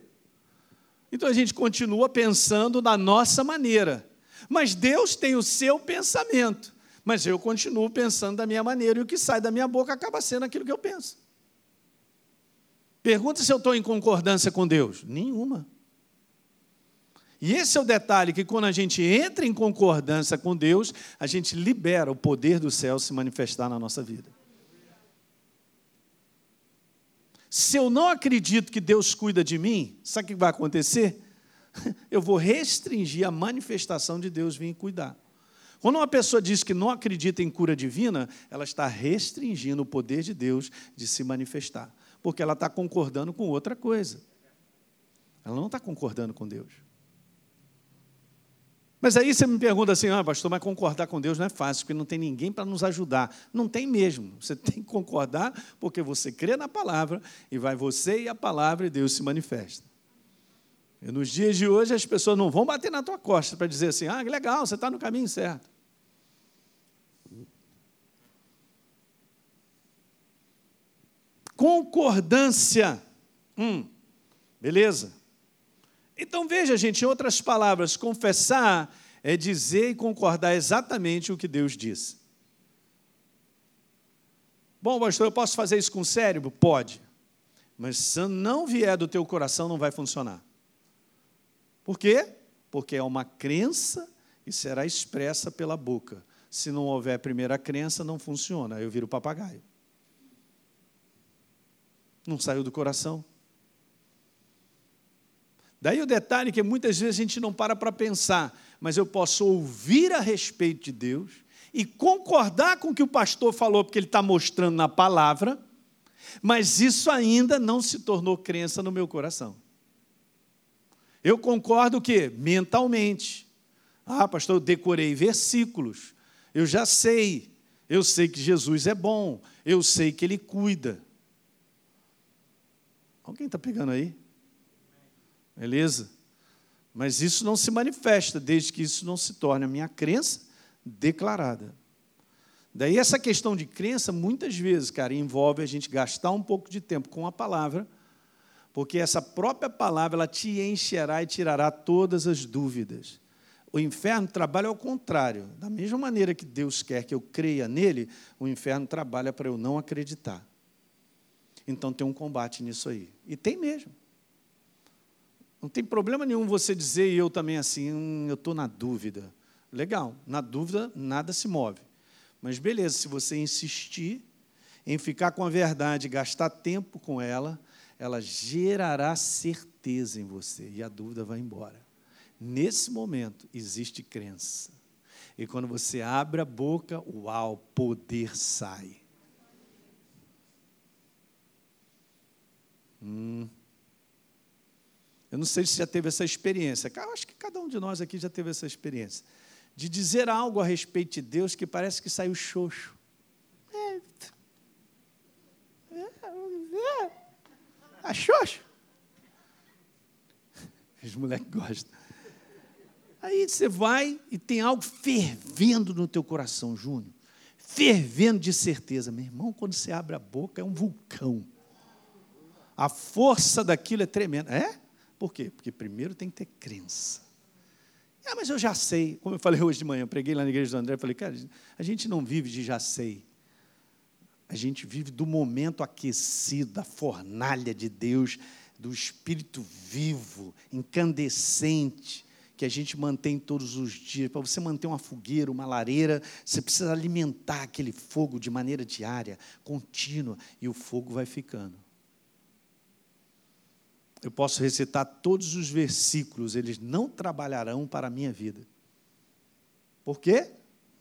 Então a gente continua pensando da nossa maneira. Mas Deus tem o seu pensamento. Mas eu continuo pensando da minha maneira. E o que sai da minha boca acaba sendo aquilo que eu penso. Pergunta se eu estou em concordância com Deus. Nenhuma. E esse é o detalhe que quando a gente entra em concordância com Deus, a gente libera o poder do céu se manifestar na nossa vida. Se eu não acredito que Deus cuida de mim, sabe o que vai acontecer? Eu vou restringir a manifestação de Deus vir cuidar. Quando uma pessoa diz que não acredita em cura divina, ela está restringindo o poder de Deus de se manifestar, porque ela está concordando com outra coisa. Ela não está concordando com Deus. Mas aí você me pergunta assim, ah, pastor, mas concordar com Deus não é fácil, porque não tem ninguém para nos ajudar. Não tem mesmo. Você tem que concordar porque você crê na palavra e vai você e a palavra e Deus se manifesta. E nos dias de hoje as pessoas não vão bater na tua costa para dizer assim, ah, legal, você está no caminho certo. Concordância. Hum, beleza? Então veja, gente, em outras palavras, confessar é dizer e concordar exatamente o que Deus disse. Bom, pastor, eu posso fazer isso com o cérebro? Pode. Mas se não vier do teu coração, não vai funcionar. Por quê? Porque é uma crença e será expressa pela boca. Se não houver primeira crença, não funciona. Eu viro papagaio. Não saiu do coração. Daí o detalhe que muitas vezes a gente não para para pensar, mas eu posso ouvir a respeito de Deus e concordar com o que o pastor falou, porque ele está mostrando na palavra, mas isso ainda não se tornou crença no meu coração. Eu concordo que mentalmente. Ah, pastor, eu decorei versículos. Eu já sei. Eu sei que Jesus é bom. Eu sei que ele cuida. Alguém está pegando aí? Beleza? Mas isso não se manifesta desde que isso não se torne a minha crença declarada. Daí essa questão de crença, muitas vezes, cara, envolve a gente gastar um pouco de tempo com a palavra, porque essa própria palavra ela te encherá e tirará todas as dúvidas. o inferno trabalha ao contrário. Da mesma maneira que Deus quer que eu creia nele, o inferno trabalha para eu não acreditar. Então tem um combate nisso aí. E tem mesmo. Não tem problema nenhum você dizer, e eu também assim, hum, eu estou na dúvida. Legal, na dúvida nada se move. Mas beleza, se você insistir em ficar com a verdade, gastar tempo com ela, ela gerará certeza em você e a dúvida vai embora. Nesse momento existe crença. E quando você abre a boca, uau, poder sai. Hum. Eu não sei se já teve essa experiência. Eu acho que cada um de nós aqui já teve essa experiência. De dizer algo a respeito de Deus que parece que saiu xoxo. É. É. É. A xoxo. Os moleques gostam. Aí você vai e tem algo fervendo no teu coração, Júnior. Fervendo de certeza. Meu irmão, quando você abre a boca, é um vulcão. A força daquilo é tremenda. É? Por quê? Porque primeiro tem que ter crença. Ah, mas eu já sei. Como eu falei hoje de manhã, preguei lá na igreja do André, falei, cara, a gente não vive de já sei. A gente vive do momento aquecido, da fornalha de Deus, do Espírito vivo, incandescente, que a gente mantém todos os dias. Para você manter uma fogueira, uma lareira, você precisa alimentar aquele fogo de maneira diária, contínua, e o fogo vai ficando. Eu posso recitar todos os versículos, eles não trabalharão para a minha vida. Por quê?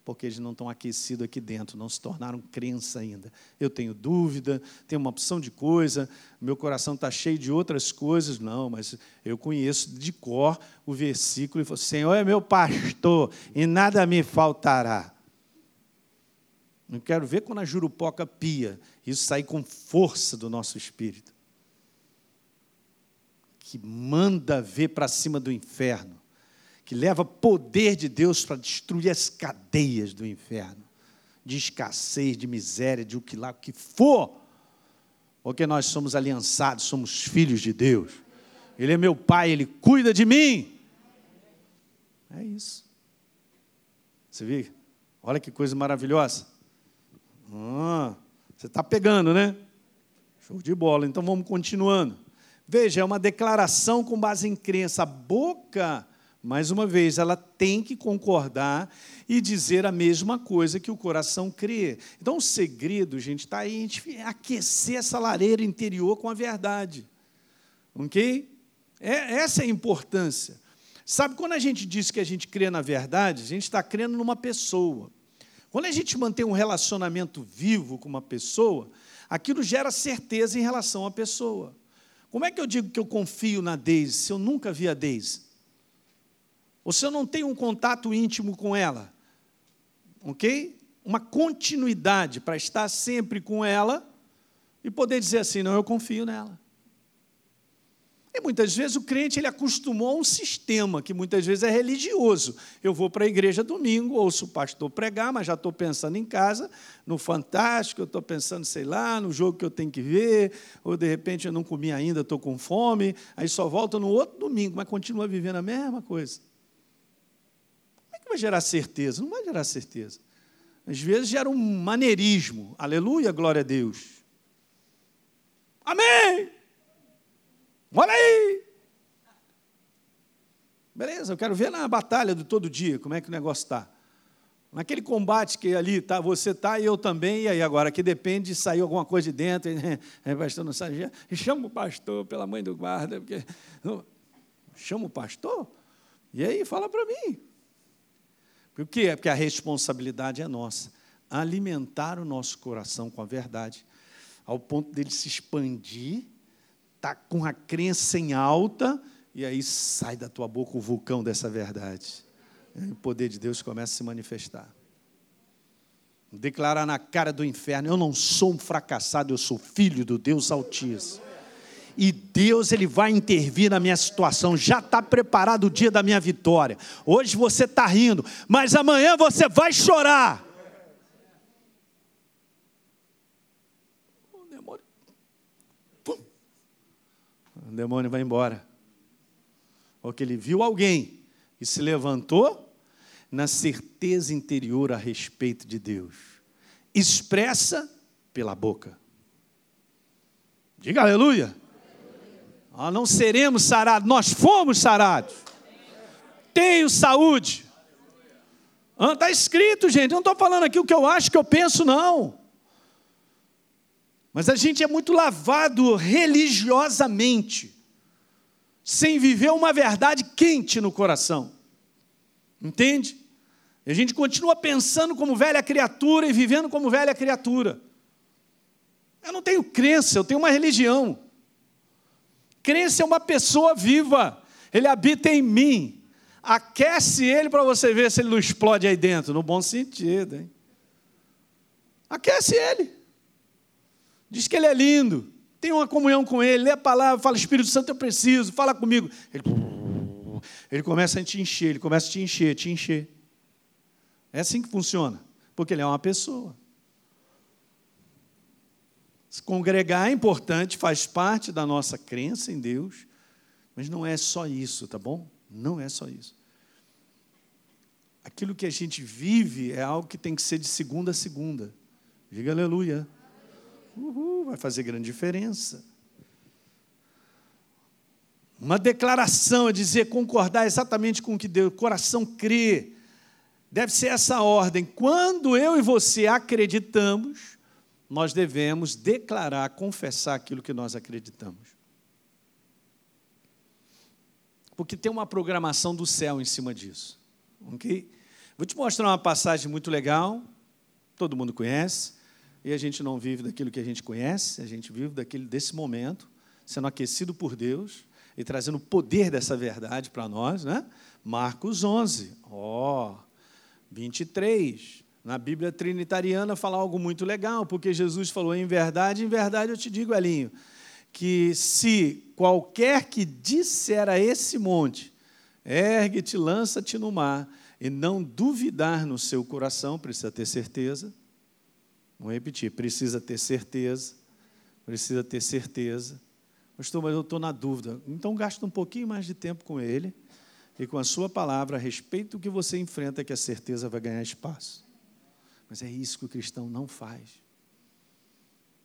porque eles não estão aquecidos aqui dentro, não se tornaram crença ainda. Eu tenho dúvida, tenho uma opção de coisa, meu coração está cheio de outras coisas. Não, mas eu conheço de cor o versículo e falo: Senhor é meu pastor e nada me faltará. Não quero ver quando a jurupoca pia, isso sair com força do nosso espírito. Que manda ver para cima do inferno que leva poder de Deus para destruir as cadeias do inferno, de escassez, de miséria, de o que lá, o que for, porque nós somos aliançados, somos filhos de Deus. Ele é meu pai, ele cuida de mim. É isso. Você viu? Olha que coisa maravilhosa. Ah, você está pegando, né? Show de bola. Então vamos continuando. Veja, é uma declaração com base em crença. A boca mais uma vez, ela tem que concordar e dizer a mesma coisa que o coração crê. Então, o segredo, gente, está aí a gente aquecer essa lareira interior com a verdade. Ok? É, essa é a importância. Sabe, quando a gente diz que a gente crê na verdade, a gente está crendo numa pessoa. Quando a gente mantém um relacionamento vivo com uma pessoa, aquilo gera certeza em relação à pessoa. Como é que eu digo que eu confio na Deise se eu nunca vi a Deise? ou se eu não tenho um contato íntimo com ela, ok? Uma continuidade para estar sempre com ela e poder dizer assim: não, eu confio nela. E muitas vezes o crente ele acostumou a um sistema que muitas vezes é religioso. Eu vou para a igreja domingo, ouço o pastor pregar, mas já estou pensando em casa, no fantástico, eu estou pensando, sei lá, no jogo que eu tenho que ver, ou de repente eu não comi ainda, estou com fome, aí só volto no outro domingo, mas continua vivendo a mesma coisa vai gerar certeza? Não vai gerar certeza. Às vezes gera um maneirismo. Aleluia, glória a Deus. Amém! Olha aí! Beleza, eu quero ver na batalha do todo dia como é que o negócio está. Naquele combate que ali tá, você está e eu também, e aí agora, que depende de sair alguma coisa de dentro, e, né, pastor não sai, chama o pastor pela mãe do guarda, porque, chama o pastor, e aí fala para mim, por quê? Porque a responsabilidade é nossa. Alimentar o nosso coração com a verdade, ao ponto dele se expandir, tá com a crença em alta, e aí sai da tua boca o vulcão dessa verdade. E o poder de Deus começa a se manifestar. Declarar na cara do inferno: Eu não sou um fracassado, eu sou filho do Deus Altíssimo e Deus ele vai intervir na minha situação. Já está preparado o dia da minha vitória. Hoje você está rindo, mas amanhã você vai chorar. O demônio, Pum. O demônio vai embora. Porque ele viu alguém e se levantou na certeza interior a respeito de Deus, expressa pela boca. Diga aleluia. Ah, não seremos sarados, nós fomos sarados. Tenho saúde. Está escrito, gente. Não estou falando aqui o que eu acho, que eu penso, não. Mas a gente é muito lavado religiosamente, sem viver uma verdade quente no coração. Entende? E a gente continua pensando como velha criatura e vivendo como velha criatura. Eu não tenho crença, eu tenho uma religião. Crença é uma pessoa viva, ele habita em mim. Aquece ele para você ver se ele não explode aí dentro, no bom sentido, hein? Aquece ele. Diz que ele é lindo. Tem uma comunhão com ele, lê a palavra, fala, Espírito Santo, eu preciso, fala comigo. Ele, ele começa a te encher, ele começa a te encher, te encher. É assim que funciona, porque ele é uma pessoa. Se congregar é importante, faz parte da nossa crença em Deus, mas não é só isso, tá bom? Não é só isso. Aquilo que a gente vive é algo que tem que ser de segunda a segunda. Diga aleluia. Uhul, vai fazer grande diferença. Uma declaração é dizer, concordar exatamente com o que Deus, o coração crê. Deve ser essa ordem. Quando eu e você acreditamos, nós devemos declarar, confessar aquilo que nós acreditamos. Porque tem uma programação do céu em cima disso. Ok? Vou te mostrar uma passagem muito legal, todo mundo conhece, e a gente não vive daquilo que a gente conhece, a gente vive daquele desse momento, sendo aquecido por Deus e trazendo o poder dessa verdade para nós, né? Marcos 11, ó, oh, 23. Na Bíblia Trinitariana fala algo muito legal, porque Jesus falou: em verdade, em verdade eu te digo, Elinho, que se qualquer que disser a esse monte, ergue-te, lança-te no mar, e não duvidar no seu coração, precisa ter certeza. Vou repetir: precisa ter certeza, precisa ter certeza. Pastor, mas eu estou na dúvida. Então gasta um pouquinho mais de tempo com ele e com a sua palavra a respeito do que você enfrenta, que a certeza vai ganhar espaço. Mas é isso que o cristão não faz.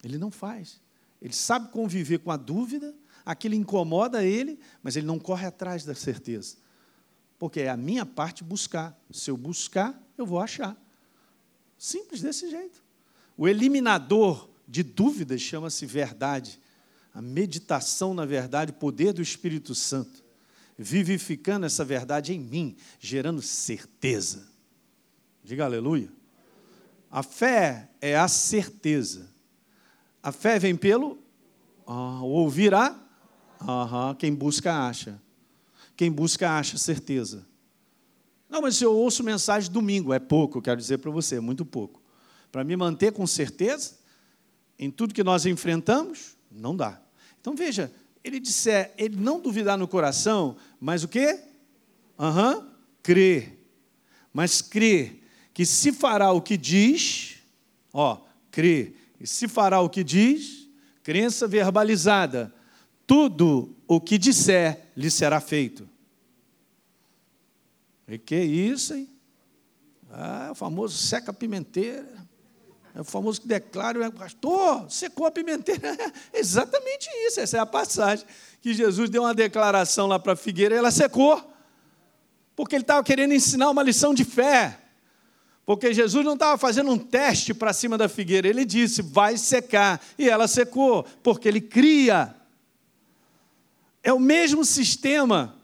Ele não faz. Ele sabe conviver com a dúvida, aquilo incomoda ele, mas ele não corre atrás da certeza. Porque é a minha parte buscar. Se eu buscar, eu vou achar. Simples desse jeito. O eliminador de dúvidas chama-se verdade. A meditação na verdade, o poder do Espírito Santo vivificando essa verdade em mim, gerando certeza. Diga aleluia. A fé é a certeza. A fé vem pelo ah, ouvirá. Ah, quem busca acha. Quem busca acha certeza. Não, mas eu ouço mensagem domingo, é pouco, quero dizer para você, é muito pouco. Para me manter com certeza em tudo que nós enfrentamos, não dá. Então veja, ele disser, ele não duvidar no coração, mas o quê? Aham, uhum, crer. Mas crer que se fará o que diz, ó, crer, e se fará o que diz, crença verbalizada, tudo o que disser lhe será feito. E que isso, hein? Ah, o famoso seca pimenteira. É o famoso que declara, pastor, secou a pimenteira. É exatamente isso, essa é a passagem. Que Jesus deu uma declaração lá para a figueira e ela secou. Porque ele estava querendo ensinar uma lição de fé. Porque Jesus não estava fazendo um teste para cima da figueira, ele disse: vai secar. E ela secou, porque ele cria. É o mesmo sistema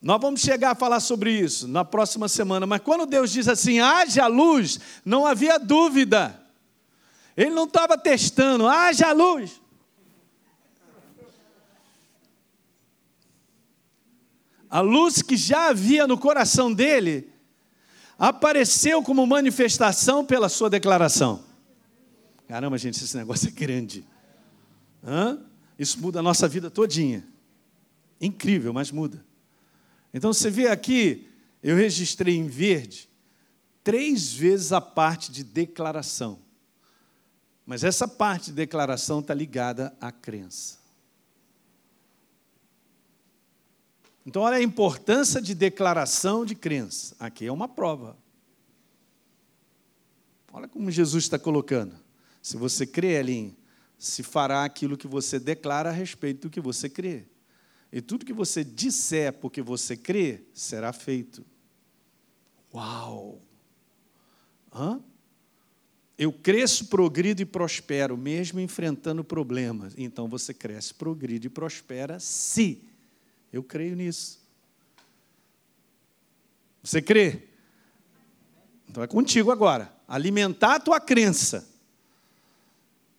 nós vamos chegar a falar sobre isso na próxima semana, mas quando Deus diz assim, haja luz, não havia dúvida. Ele não estava testando, haja luz. A luz que já havia no coração dele apareceu como manifestação pela sua declaração. Caramba, gente, esse negócio é grande. Hã? Isso muda a nossa vida todinha. Incrível, mas muda. Então você vê aqui, eu registrei em verde três vezes a parte de declaração. Mas essa parte de declaração está ligada à crença. Então, olha a importância de declaração de crença. Aqui é uma prova. Olha como Jesus está colocando. Se você crê, Elinho, se fará aquilo que você declara a respeito do que você crê. E tudo que você disser porque você crê, será feito. Uau! Hã? Eu cresço, progrido e prospero, mesmo enfrentando problemas. Então você cresce, progride e prospera se. Eu creio nisso. Você crê? Então é contigo agora. Alimentar a tua crença.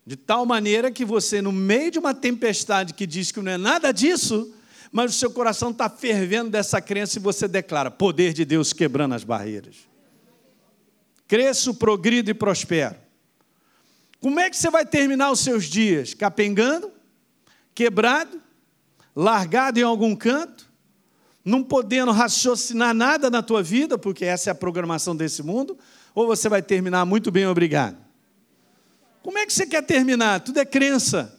De tal maneira que você, no meio de uma tempestade que diz que não é nada disso, mas o seu coração está fervendo dessa crença e você declara: poder de Deus quebrando as barreiras. Cresço, progrido e prospero. Como é que você vai terminar os seus dias? Capengando? Quebrado? Largado em algum canto? Não podendo raciocinar nada na tua vida, porque essa é a programação desse mundo? Ou você vai terminar muito bem, obrigado? Como é que você quer terminar? Tudo é crença.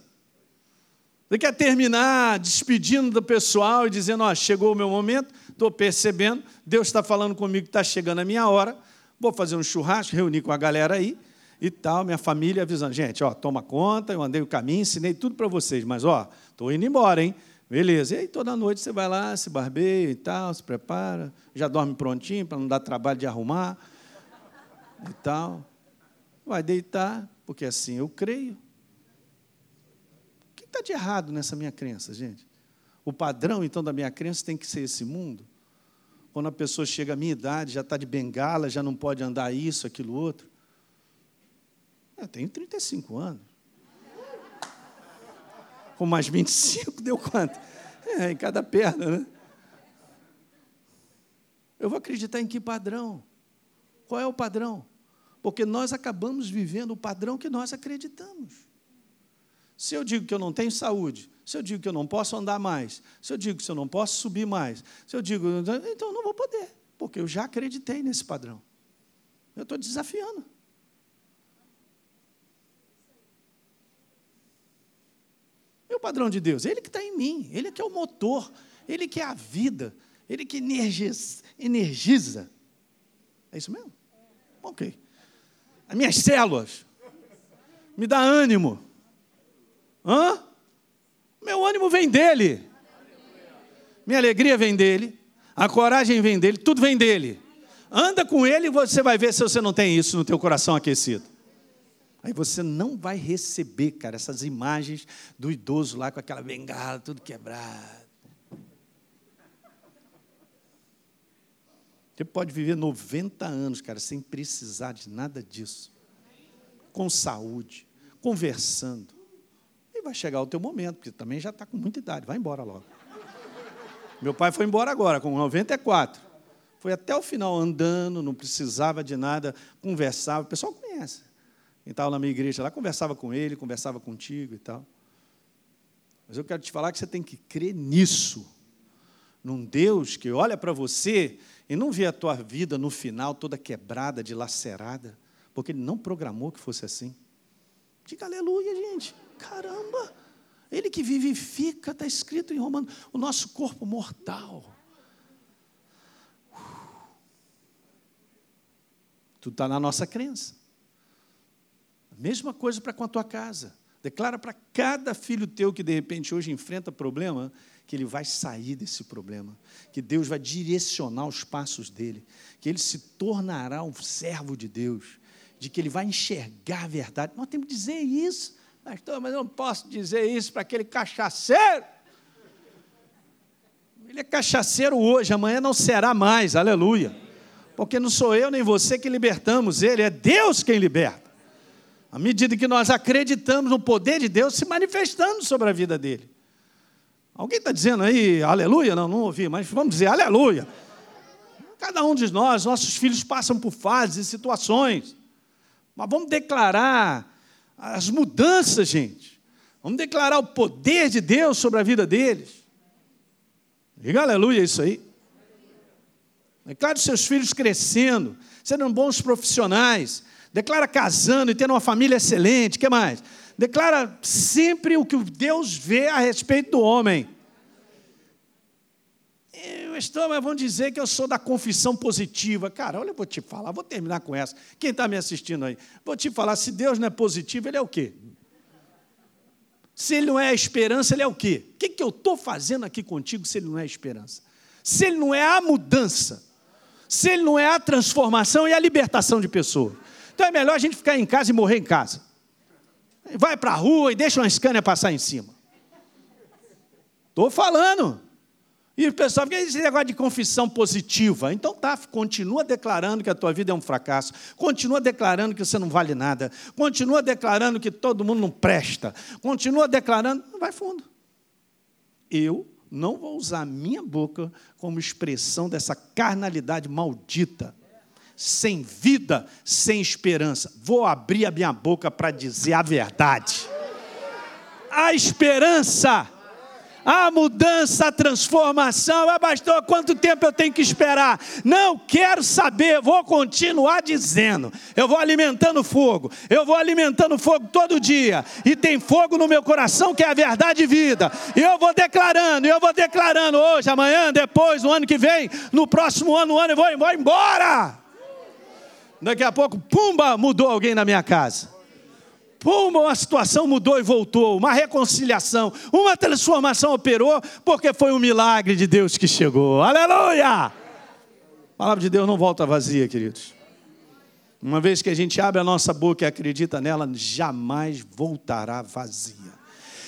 Você quer terminar despedindo do pessoal e dizendo: Ó, chegou o meu momento, estou percebendo, Deus está falando comigo que está chegando a minha hora, vou fazer um churrasco, reunir com a galera aí e tal, minha família avisando: gente, ó, toma conta, eu andei o caminho, ensinei tudo para vocês, mas ó, estou indo embora, hein? Beleza. E aí toda noite você vai lá, se barbeia e tal, se prepara, já dorme prontinho para não dar trabalho de arrumar e tal. Vai deitar, porque assim eu creio. Está de errado nessa minha crença, gente? O padrão, então, da minha crença tem que ser esse mundo? Quando a pessoa chega à minha idade, já está de bengala, já não pode andar isso, aquilo, outro. Eu tenho 35 anos. Com mais 25, deu quanto? É, em cada perna, né? Eu vou acreditar em que padrão? Qual é o padrão? Porque nós acabamos vivendo o padrão que nós acreditamos. Se eu digo que eu não tenho saúde, se eu digo que eu não posso andar mais, se eu digo que eu não posso subir mais, se eu digo, então eu não vou poder, porque eu já acreditei nesse padrão. Eu estou desafiando. O padrão de Deus? Ele que está em mim, ele que é o motor, ele que é a vida, ele que energiza. energiza. É isso mesmo? Ok as minhas células, me dá ânimo. Hã? Meu ânimo vem dele. Minha alegria vem dele. A coragem vem dele. Tudo vem dele. Anda com ele e você vai ver se você não tem isso no teu coração aquecido. Aí você não vai receber, cara, essas imagens do idoso lá com aquela bengala, tudo quebrado. Você pode viver 90 anos, cara, sem precisar de nada disso. Com saúde, conversando. E vai chegar o teu momento, porque também já está com muita idade, vai embora logo. Meu pai foi embora agora, com 94. Foi até o final andando, não precisava de nada, conversava. O pessoal conhece. Quem estava na minha igreja lá, conversava com ele, conversava contigo e tal. Mas eu quero te falar que você tem que crer nisso. Num Deus que olha para você e não vê a tua vida no final toda quebrada, dilacerada, porque Ele não programou que fosse assim. Diga aleluia, gente. Caramba! Ele que vivifica, está escrito em Romanos, o nosso corpo mortal. Tudo está na nossa crença. Mesma coisa para com a tua casa. Declara para cada filho teu que de repente hoje enfrenta problema, que ele vai sair desse problema, que Deus vai direcionar os passos dele, que ele se tornará um servo de Deus, de que ele vai enxergar a verdade. Nós temos que dizer isso, pastor, mas eu não posso dizer isso para aquele cachaceiro. Ele é cachaceiro hoje, amanhã não será mais, aleluia. Porque não sou eu nem você que libertamos ele, é Deus quem liberta. À medida que nós acreditamos no poder de Deus se manifestando sobre a vida dele. Alguém está dizendo aí aleluia? Não, não ouvi, mas vamos dizer aleluia. Cada um de nós, nossos filhos passam por fases e situações. Mas vamos declarar as mudanças, gente. Vamos declarar o poder de Deus sobre a vida deles. Diga aleluia isso aí. Declare os seus filhos crescendo, sendo bons profissionais. Declara casando e tendo uma família excelente. O que mais? declara sempre o que Deus vê a respeito do homem. Pastor, mas vão dizer que eu sou da confissão positiva. Cara, olha, eu vou te falar, vou terminar com essa. Quem está me assistindo aí? Vou te falar, se Deus não é positivo, ele é o quê? Se ele não é a esperança, ele é o quê? O que, que eu estou fazendo aqui contigo se ele não é a esperança? Se ele não é a mudança, se ele não é a transformação e a libertação de pessoas. Então é melhor a gente ficar em casa e morrer em casa. Vai para a rua e deixa uma escânia passar em cima. Estou falando. E o pessoal fica esse negócio de confissão positiva. Então tá, continua declarando que a tua vida é um fracasso. Continua declarando que você não vale nada. Continua declarando que todo mundo não presta. Continua declarando, não vai fundo. Eu não vou usar a minha boca como expressão dessa carnalidade maldita. Sem vida, sem esperança. Vou abrir a minha boca para dizer a verdade. A esperança a mudança, a transformação. Ah, pastor, quanto tempo eu tenho que esperar? Não quero saber, vou continuar dizendo. Eu vou alimentando fogo, eu vou alimentando fogo todo dia. E tem fogo no meu coração que é a verdade e vida. E eu vou declarando, eu vou declarando hoje, amanhã, depois, no ano que vem, no próximo ano, no ano, eu vou, vou embora. Daqui a pouco, pumba, mudou alguém na minha casa. Pum, uma situação mudou e voltou, uma reconciliação, uma transformação operou, porque foi um milagre de Deus que chegou. Aleluia! A palavra de Deus não volta vazia, queridos. Uma vez que a gente abre a nossa boca e acredita nela, jamais voltará vazia.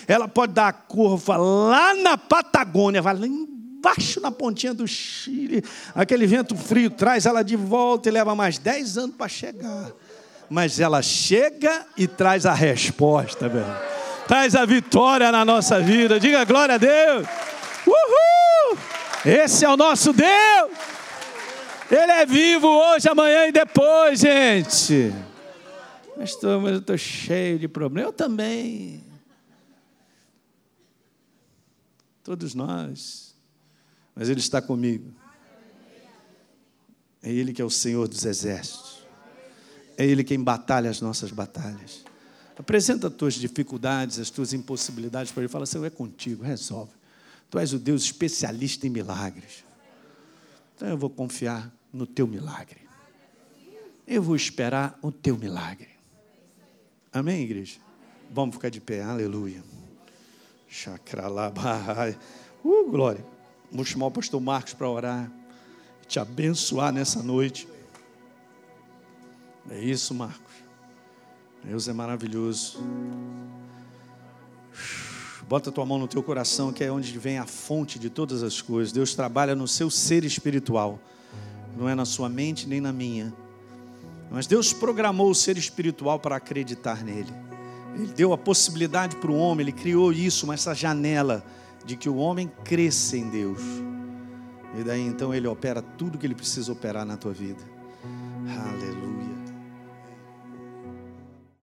Ela pode dar a curva lá na Patagônia, vai lá embaixo na pontinha do Chile. Aquele vento frio traz ela de volta e leva mais 10 anos para chegar mas ela chega e traz a resposta. Traz a vitória na nossa vida. Diga glória a Deus. Uhul! Esse é o nosso Deus. Ele é vivo hoje, amanhã e depois, gente. Mas, tô, mas eu estou cheio de problemas. Eu também. Todos nós. Mas Ele está comigo. É Ele que é o Senhor dos exércitos. É Ele quem batalha as nossas batalhas. Apresenta as tuas dificuldades, as tuas impossibilidades para Ele. Fala, Senhor, é contigo, resolve. Tu és o Deus especialista em milagres. Então eu vou confiar no teu milagre. Eu vou esperar o teu milagre. Amém, igreja? Vamos ficar de pé, aleluia. Chacralabai. Uh, glória. Vou chamar o pastor Marcos para orar. Te abençoar nessa noite. É isso, Marcos. Deus é maravilhoso. Bota tua mão no teu coração, que é onde vem a fonte de todas as coisas. Deus trabalha no seu ser espiritual, não é na sua mente nem na minha. Mas Deus programou o ser espiritual para acreditar nele. Ele deu a possibilidade para o homem, ele criou isso, essa janela de que o homem cresça em Deus. E daí então ele opera tudo que ele precisa operar na tua vida. Aleluia.